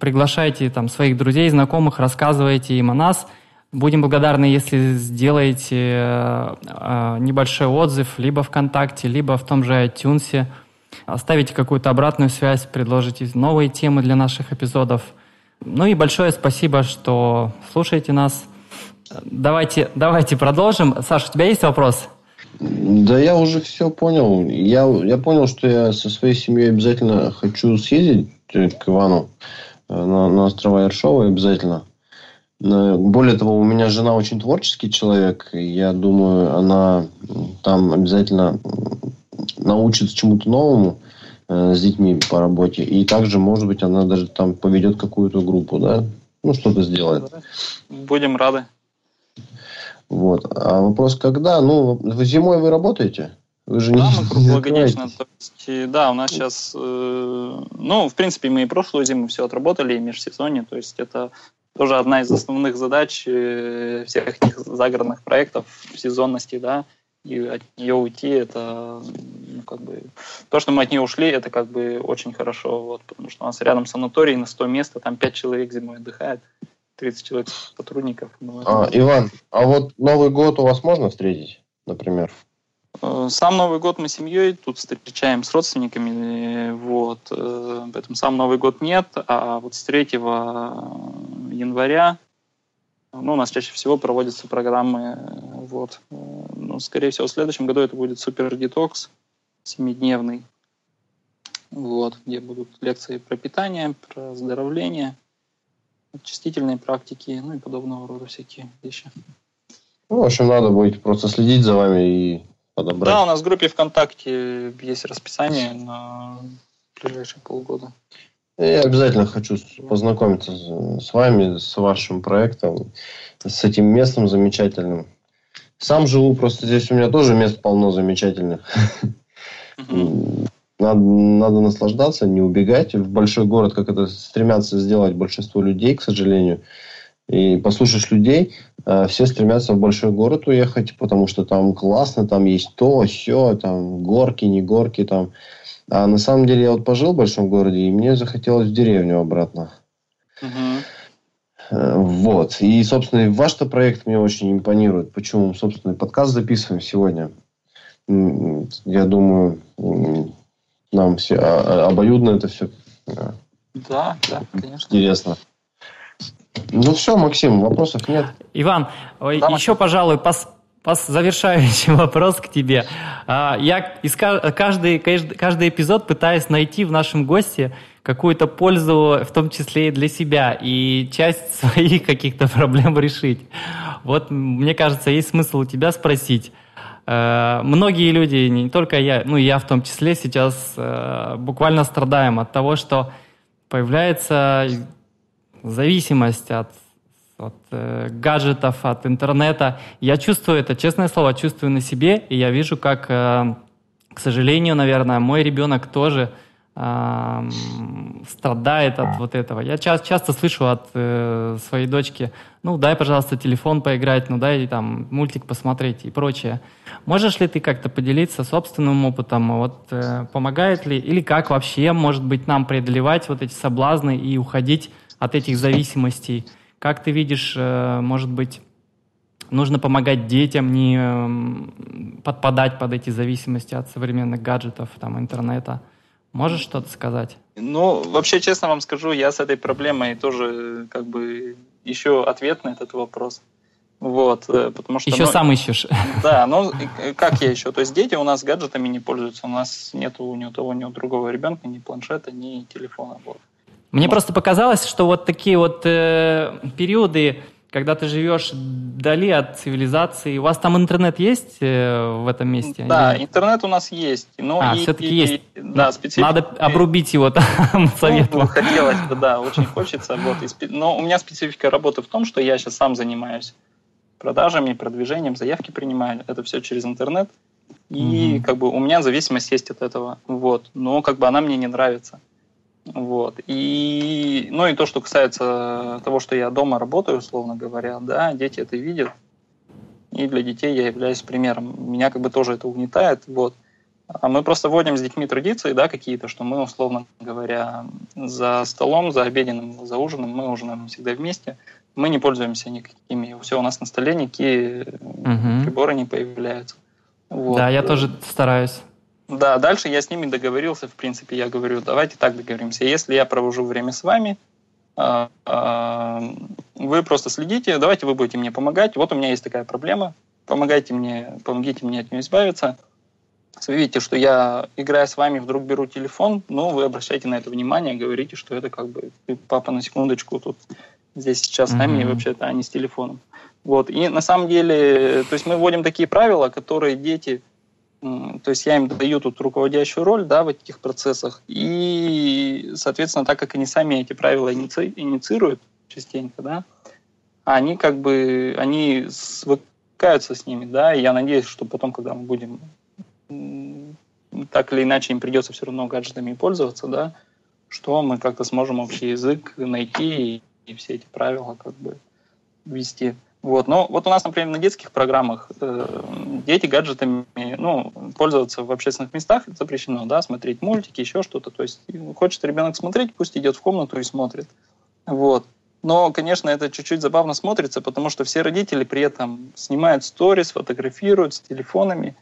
приглашайте там своих друзей, знакомых, рассказывайте им о нас. Будем благодарны, если сделаете э, э, небольшой отзыв либо ВКонтакте, либо в том же iTunes. Оставите какую-то обратную связь, предложите новые темы для наших эпизодов. Ну и большое спасибо, что слушаете нас. Давайте, давайте продолжим. Саша, у тебя есть вопрос? Да я уже все понял. Я, я понял, что я со своей семьей обязательно хочу съездить к Ивану э, на, на острова Ершова обязательно. Более того, у меня жена очень творческий человек. Я думаю, она там обязательно научится чему-то новому э, с детьми по работе. И также, может быть, она даже там поведет какую-то группу, да? Ну, что-то сделает. Будем рады. Вот. А вопрос, когда? Ну, зимой вы работаете? Вы же да, мы <laughs> круглогодично. То есть, да, у нас сейчас, э, ну, в принципе, мы и прошлую зиму все отработали, и межсезонье. То есть это тоже одна из основных задач э, всех этих загородных проектов, сезонности, да, и от нее уйти, это ну, как бы то, что мы от нее ушли, это как бы очень хорошо, вот, потому что у нас рядом санаторий на 100 мест, а там 5 человек зимой отдыхает. 30 человек сотрудников. Ну, а, Иван, а вот Новый год у вас можно встретить, например? Э, сам Новый год мы семьей тут встречаем с родственниками, вот, э, поэтому сам Новый год нет, а вот с 3 января, ну, у нас чаще всего проводятся программы, вот, ну, скорее всего, в следующем году это будет супер детокс, семидневный, вот, где будут лекции про питание, про оздоровление, очистительные практики, ну и подобного рода всякие вещи. Ну, в общем, надо будет просто следить за вами и подобрать. Да, у нас в группе ВКонтакте есть расписание на ближайшие полгода. Я обязательно хочу познакомиться с вами, с вашим проектом, с этим местом замечательным. Сам живу, просто здесь у меня тоже мест полно замечательных. Надо, надо наслаждаться, не убегать в большой город, как это стремятся сделать большинство людей, к сожалению. И послушаешь людей, все стремятся в большой город уехать, потому что там классно, там есть то, все, там горки, не горки, там. А на самом деле я вот пожил в большом городе, и мне захотелось в деревню обратно. Угу. Вот. И, собственно, ваш-то проект мне очень импонирует. Почему? Собственно, подкаст записываем сегодня. Я думаю, нам все а, а, обоюдно это все да, да, конечно. интересно. Ну все, Максим, вопросов нет. Иван, да, еще, пожалуй, пос, пос, завершающий <laughs> вопрос к тебе. А, я из каждый, каждый эпизод пытаюсь найти в нашем госте какую-то пользу, в том числе и для себя, и часть <laughs> своих каких-то проблем решить. Вот, мне кажется, есть смысл у тебя спросить. Э, многие люди, не только я, ну я в том числе, сейчас э, буквально страдаем от того, что появляется зависимость от, от э, гаджетов, от интернета. Я чувствую это, честное слово, чувствую на себе, и я вижу, как, э, к сожалению, наверное, мой ребенок тоже э, страдает от вот этого. Я ча- часто слышу от э, своей дочки, ну, дай, пожалуйста, телефон поиграть, ну, дай там мультик посмотреть и прочее. Можешь ли ты как-то поделиться собственным опытом? Вот э, помогает ли, или как вообще, может быть, нам преодолевать вот эти соблазны и уходить от этих зависимостей. Как ты видишь, э, может быть, нужно помогать детям не подпадать под эти зависимости от современных гаджетов, там, интернета? Можешь что-то сказать? Ну, вообще, честно вам скажу, я с этой проблемой тоже как бы ищу ответ на этот вопрос. Вот, э, потому что... Еще ну, сам ищешь. <laughs> Да, ну как я еще? То есть дети у нас гаджетами не пользуются, у нас нету ни у того, ни у другого ребенка ни планшета, ни телефона. Вот. Мне просто показалось, что вот такие вот э, периоды, когда ты живешь вдали от цивилизации, у вас там интернет есть э, в этом месте? Да, Или... интернет у нас есть. Но а, и, все-таки и, есть. Да, специфика. Надо обрубить его, <laughs> там, советую. Ну, хотелось бы, да, очень хочется. Вот, но у меня специфика работы в том, что я сейчас сам занимаюсь продажами, продвижением, заявки принимаю. Это все через интернет. И угу. как бы у меня зависимость есть от этого. Вот. Но как бы она мне не нравится. Вот. И, ну и то, что касается того, что я дома работаю, условно говоря, да, дети это видят. И для детей я являюсь примером. Меня как бы тоже это угнетает. Вот. А мы просто вводим с детьми традиции, да, какие-то, что мы, условно говоря, за столом, за обеденным, за ужином, мы ужинаем всегда вместе. Мы не пользуемся никакими. Все, у нас на столе никакие угу. приборы не появляются. Вот. Да, я тоже стараюсь. Да, дальше я с ними договорился, в принципе, я говорю, давайте так договоримся. Если я провожу время с вами, а, а, вы просто следите, давайте вы будете мне помогать. Вот у меня есть такая проблема, помогайте мне, помогите мне от нее избавиться. Вы видите, что я, играя с вами, вдруг беру телефон, но вы обращаете на это внимание, говорите, что это как бы папа на секундочку тут здесь сейчас с нами, mm-hmm. вообще-то, а не с телефоном. Вот. И на самом деле, то есть мы вводим такие правила, которые дети то есть я им даю тут руководящую роль да, в этих процессах. И, соответственно, так как они сами эти правила иници... инициируют частенько, да, они как бы, они свыкаются с ними, да, и я надеюсь, что потом, когда мы будем так или иначе им придется все равно гаджетами пользоваться, да, что мы как-то сможем общий язык найти и, и все эти правила как бы ввести. Вот. Но вот у нас, например, на детских программах э, дети гаджетами, ну, пользоваться в общественных местах запрещено, да, смотреть мультики, еще что-то. То есть хочет ребенок смотреть, пусть идет в комнату и смотрит. Вот. Но, конечно, это чуть-чуть забавно смотрится, потому что все родители при этом снимают сторис, фотографируют с телефонами.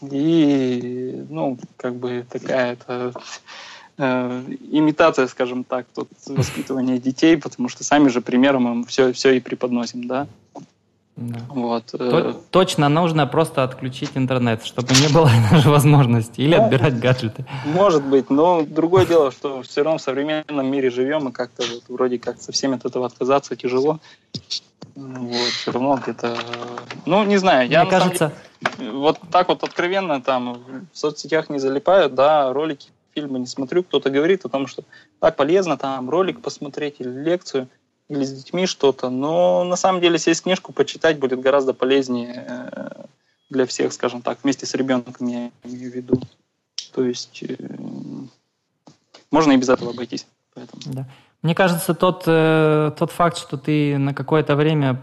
И, ну, как бы такая это э, имитация, скажем так, тут воспитывания детей, потому что сами же примером им все, все и преподносим, да. Да. Вот. Э, точно нужно просто отключить интернет, чтобы не было <laughs> даже возможности. Или ну, отбирать гаджеты. Может быть, но другое дело, что все равно в современном мире живем, и как-то вот вроде как со всеми от этого отказаться тяжело. Вот, все равно где-то... Ну, не знаю, я... Мне кажется... Деле, вот так вот откровенно там в соцсетях не залипают, да, ролики, фильмы не смотрю, кто-то говорит о том, что так полезно там ролик посмотреть или лекцию – или с детьми что-то. Но на самом деле сесть книжку почитать будет гораздо полезнее э, для всех, скажем так, вместе с ребенком я имею в виду. То есть э, можно и без этого обойтись. Поэтому. Да. Мне кажется, тот, э, тот факт, что ты на какое-то время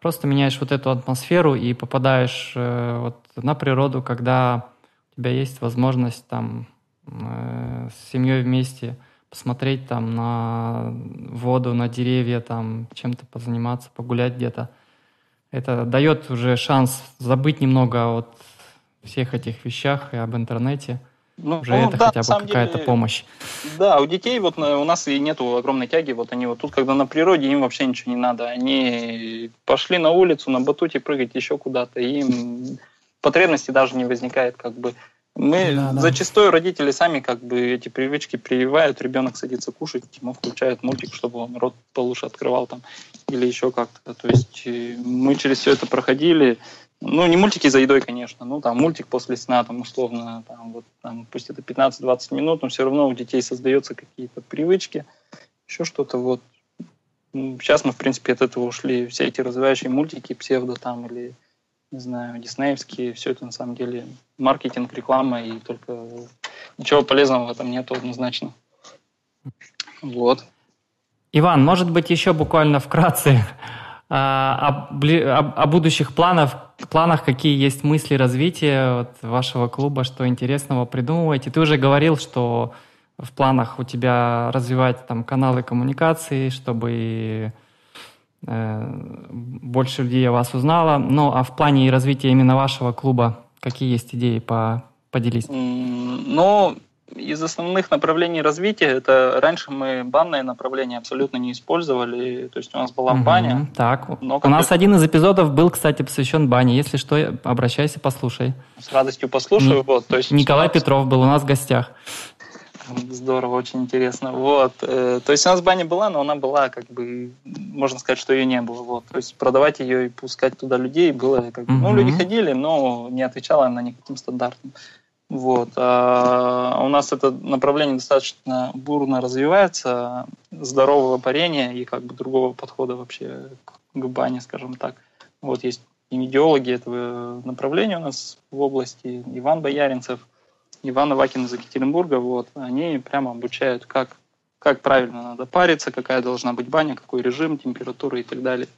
просто меняешь вот эту атмосферу и попадаешь вот на природу, когда у тебя есть возможность там с семьей вместе посмотреть там на воду, на деревья, там чем-то позаниматься, погулять где-то. Это дает уже шанс забыть немного о вот всех этих вещах и об интернете. Ну, уже ну, это да, хотя бы какая-то деле, помощь. Да, у детей вот у нас и нету огромной тяги, вот они вот тут, когда на природе, им вообще ничего не надо. Они пошли на улицу, на батуте прыгать еще куда-то, им потребности даже не возникает как бы. Мы да, да. зачастую родители сами как бы эти привычки прививают, ребенок садится кушать, ему включают мультик, чтобы он рот получше открывал там или еще как-то. То есть э, мы через все это проходили. Ну, не мультики за едой, конечно, ну, там, мультик после сна, там, условно, там, вот, там, пусть это 15-20 минут, но все равно у детей создаются какие-то привычки, еще что-то, вот. Сейчас мы, в принципе, от этого ушли. Все эти развивающие мультики, псевдо там, или не знаю, диснеевские, все это на самом деле маркетинг, реклама, и только ничего полезного в этом нет однозначно. Вот. Иван, может быть, еще буквально вкратце а, о, о, о будущих планах, планах, какие есть мысли развития вот вашего клуба, что интересного придумываете. Ты уже говорил, что в планах у тебя развивать там каналы коммуникации, чтобы больше людей о вас узнало. Ну, а в плане развития именно вашего клуба какие есть идеи по поделись? Ну, из основных направлений развития, это раньше мы банное направление абсолютно не использовали, то есть у нас была угу, баня. Так, но у нас один из эпизодов был, кстати, посвящен бане, если что, обращайся, послушай. С радостью послушаю. Ни... Вот, то есть Николай Петров был у нас в гостях. <laughs> Здорово, очень интересно. Вот. Э, то есть у нас баня была, но она была, как бы, можно сказать, что ее не было. Вот. То есть продавать ее и пускать туда людей было, как бы, ну, люди ходили, но не отвечала на никаким стандартам. Вот. А у нас это направление достаточно бурно развивается, здорового парения и как бы другого подхода вообще к бане, скажем так. Вот есть и идеологи этого направления у нас в области, Иван Бояринцев – Иван Авакин из Екатеринбурга, вот, они прямо обучают, как, как правильно надо париться, какая должна быть баня, какой режим, температура и так далее.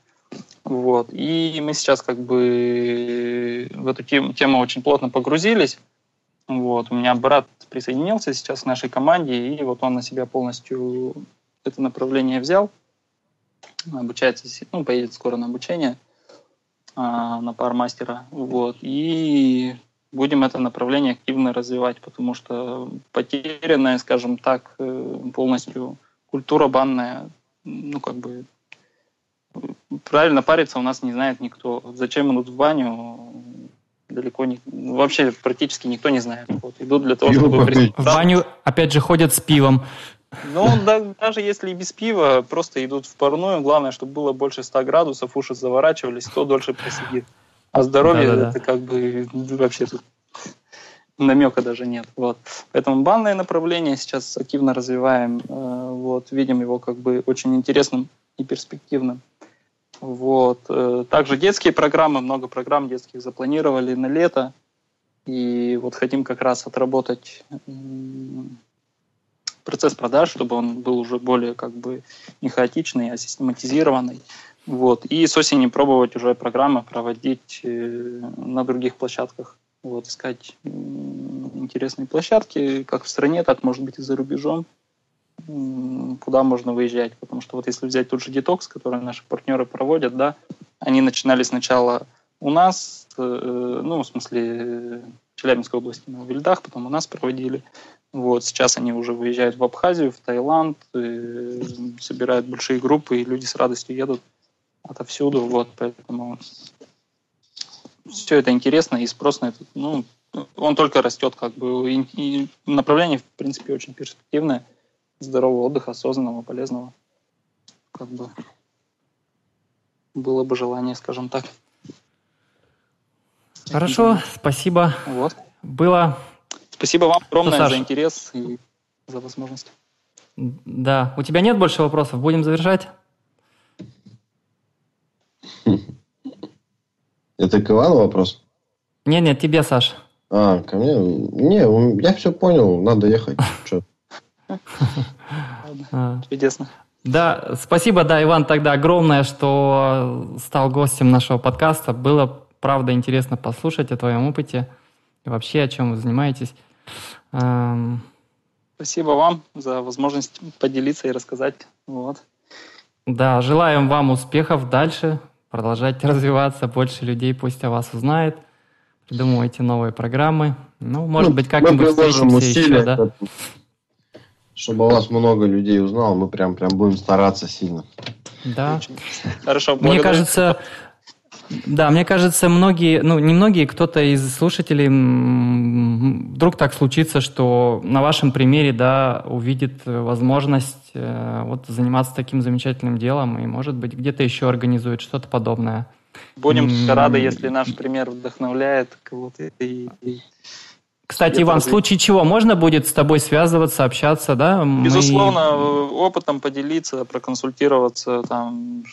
Вот. И мы сейчас как бы в эту тему, тему очень плотно погрузились. Вот. У меня брат присоединился сейчас к нашей команде, и вот он на себя полностью это направление взял. Обучается, ну, поедет скоро на обучение а, на пармастера. Вот. И будем это направление активно развивать, потому что потерянная, скажем так, э, полностью культура банная, ну, как бы, правильно париться у нас не знает никто. Зачем идут в баню, далеко не... Вообще практически никто не знает. Вот, идут для того, чтобы... В баню, опять же, ходят с пивом. Ну, да, даже если и без пива, просто идут в парную. Главное, чтобы было больше 100 градусов, уши заворачивались, кто дольше просидит. А здоровье да, да, это как бы вообще тут намека даже нет. Вот. Поэтому банное направление сейчас активно развиваем. Э, вот. Видим его как бы очень интересным и перспективным. Вот. Э, также детские программы, много программ детских запланировали на лето. И вот хотим как раз отработать процесс продаж, чтобы он был уже более как бы не хаотичный, а систематизированный. Вот. И с осени пробовать уже программы проводить э, на других площадках. Вот, искать интересные площадки, как в стране, так, может быть, и за рубежом, куда можно выезжать. Потому что вот если взять тот же детокс, который наши партнеры проводят, да, они начинали сначала у нас, э, ну, в смысле, в Челябинской области на Вильдах, потом у нас проводили. Вот, сейчас они уже выезжают в Абхазию, в Таиланд, э, собирают большие группы, и люди с радостью едут отовсюду, вот, поэтому все это интересно, и спрос на это, ну, он только растет, как бы, и, и направление, в принципе, очень перспективное, здорового отдыха, осознанного, полезного, как бы, было бы желание, скажем так. Хорошо, спасибо. Вот. Было... Спасибо вам огромное ну, за интерес и за возможность. Да. У тебя нет больше вопросов? Будем завершать? Это к Ивану вопрос? Нет, нет, тебе, Саш. А, ко мне? Не, я все понял, надо ехать. <laughs> А. Чудесно. Да, спасибо, да, Иван, тогда огромное, что стал гостем нашего подкаста. Было, правда, интересно послушать о твоем опыте и вообще о чем вы занимаетесь. Спасибо вам за возможность поделиться и рассказать. Вот. Да, желаем вам успехов дальше, продолжайте <laughs> развиваться, больше людей пусть о вас узнает, придумывайте новые программы. Ну, может ну, быть, как-нибудь встретимся еще, да? чтобы о вас много людей узнало, мы прям, прям будем стараться сильно. Да. Хорошо. Мне кажется, да, мне кажется, многие, ну не многие, кто-то из слушателей вдруг так случится, что на вашем примере, да, увидит возможность э, вот заниматься таким замечательным делом и, может быть, где-то еще организует что-то подобное. Будем рады, если наш пример вдохновляет кого-то и, и кстати, Иван, в случае чего можно будет с тобой связываться, общаться, да? Безусловно, Мы... опытом поделиться, проконсультироваться, там,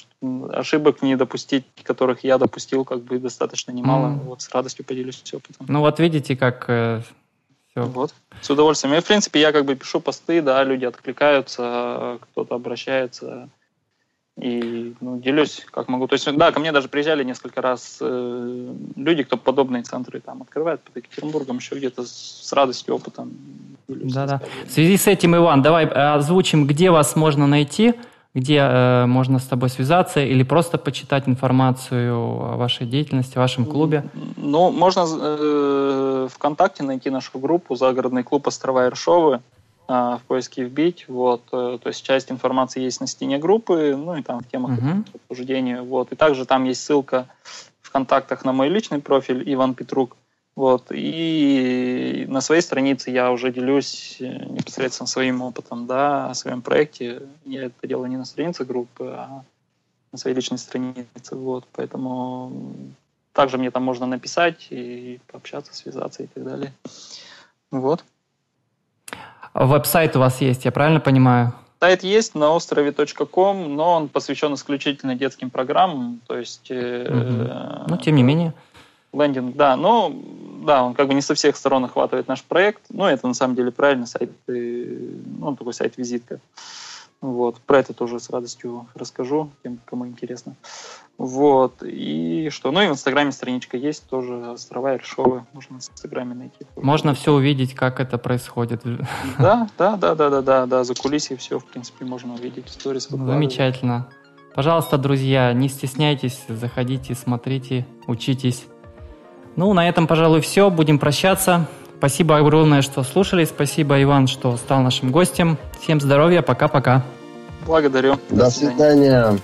ошибок не допустить, которых я допустил, как бы достаточно немало. Mm. Вот с радостью поделюсь опытом. Ну вот видите, как э, все. Вот, с удовольствием. И, в принципе, я как бы пишу посты, да, люди откликаются, кто-то обращается и ну, делюсь как могу. То есть, да, ко мне даже приезжали несколько раз э, люди, кто подобные центры там открывает под Екатеринбургом, еще где-то с, с радостью, опытом. Да-да. В связи с этим, Иван, давай э, озвучим, где вас можно найти, где э, можно с тобой связаться или просто почитать информацию о вашей деятельности, о вашем клубе? Ну, можно э, ВКонтакте найти нашу группу «Загородный клуб Острова Иршовы». А, в поиске вбить, вот, э, то есть часть информации есть на стене группы, ну и там в темах uh-huh. обсуждения, вот, и также там есть ссылка в контактах на мой личный профиль Иван Петрук, вот, и на своей странице я уже делюсь э, непосредственно своим опытом, да, о своем проекте, я это делаю не на странице группы, а на своей личной странице, вот, поэтому также мне там можно написать и пообщаться, связаться и так далее, вот. Веб-сайт у вас есть, я правильно понимаю? Сайт есть на острова.com, но он посвящен исключительно детским программам, то есть... Э, ну, тем не менее. Лендинг, да, но да, он как бы не со всех сторон охватывает наш проект, но это на самом деле правильно, сайт, ну, такой сайт-визитка. Вот, про это тоже с радостью расскажу тем, кому интересно. Вот. И что? Ну и в Инстаграме страничка есть тоже Острова Ершовы. Можно в Инстаграме найти. Можно все увидеть, как это происходит. Да, да, да, да, да, да, да. За кулисье все, в принципе, можно увидеть. Сторис Замечательно. Пожалуйста, друзья, не стесняйтесь, заходите, смотрите, учитесь. Ну, на этом, пожалуй, все. Будем прощаться. Спасибо огромное, что слушали. Спасибо, Иван, что стал нашим гостем. Всем здоровья. Пока-пока. Благодарю. До, До свидания. свидания.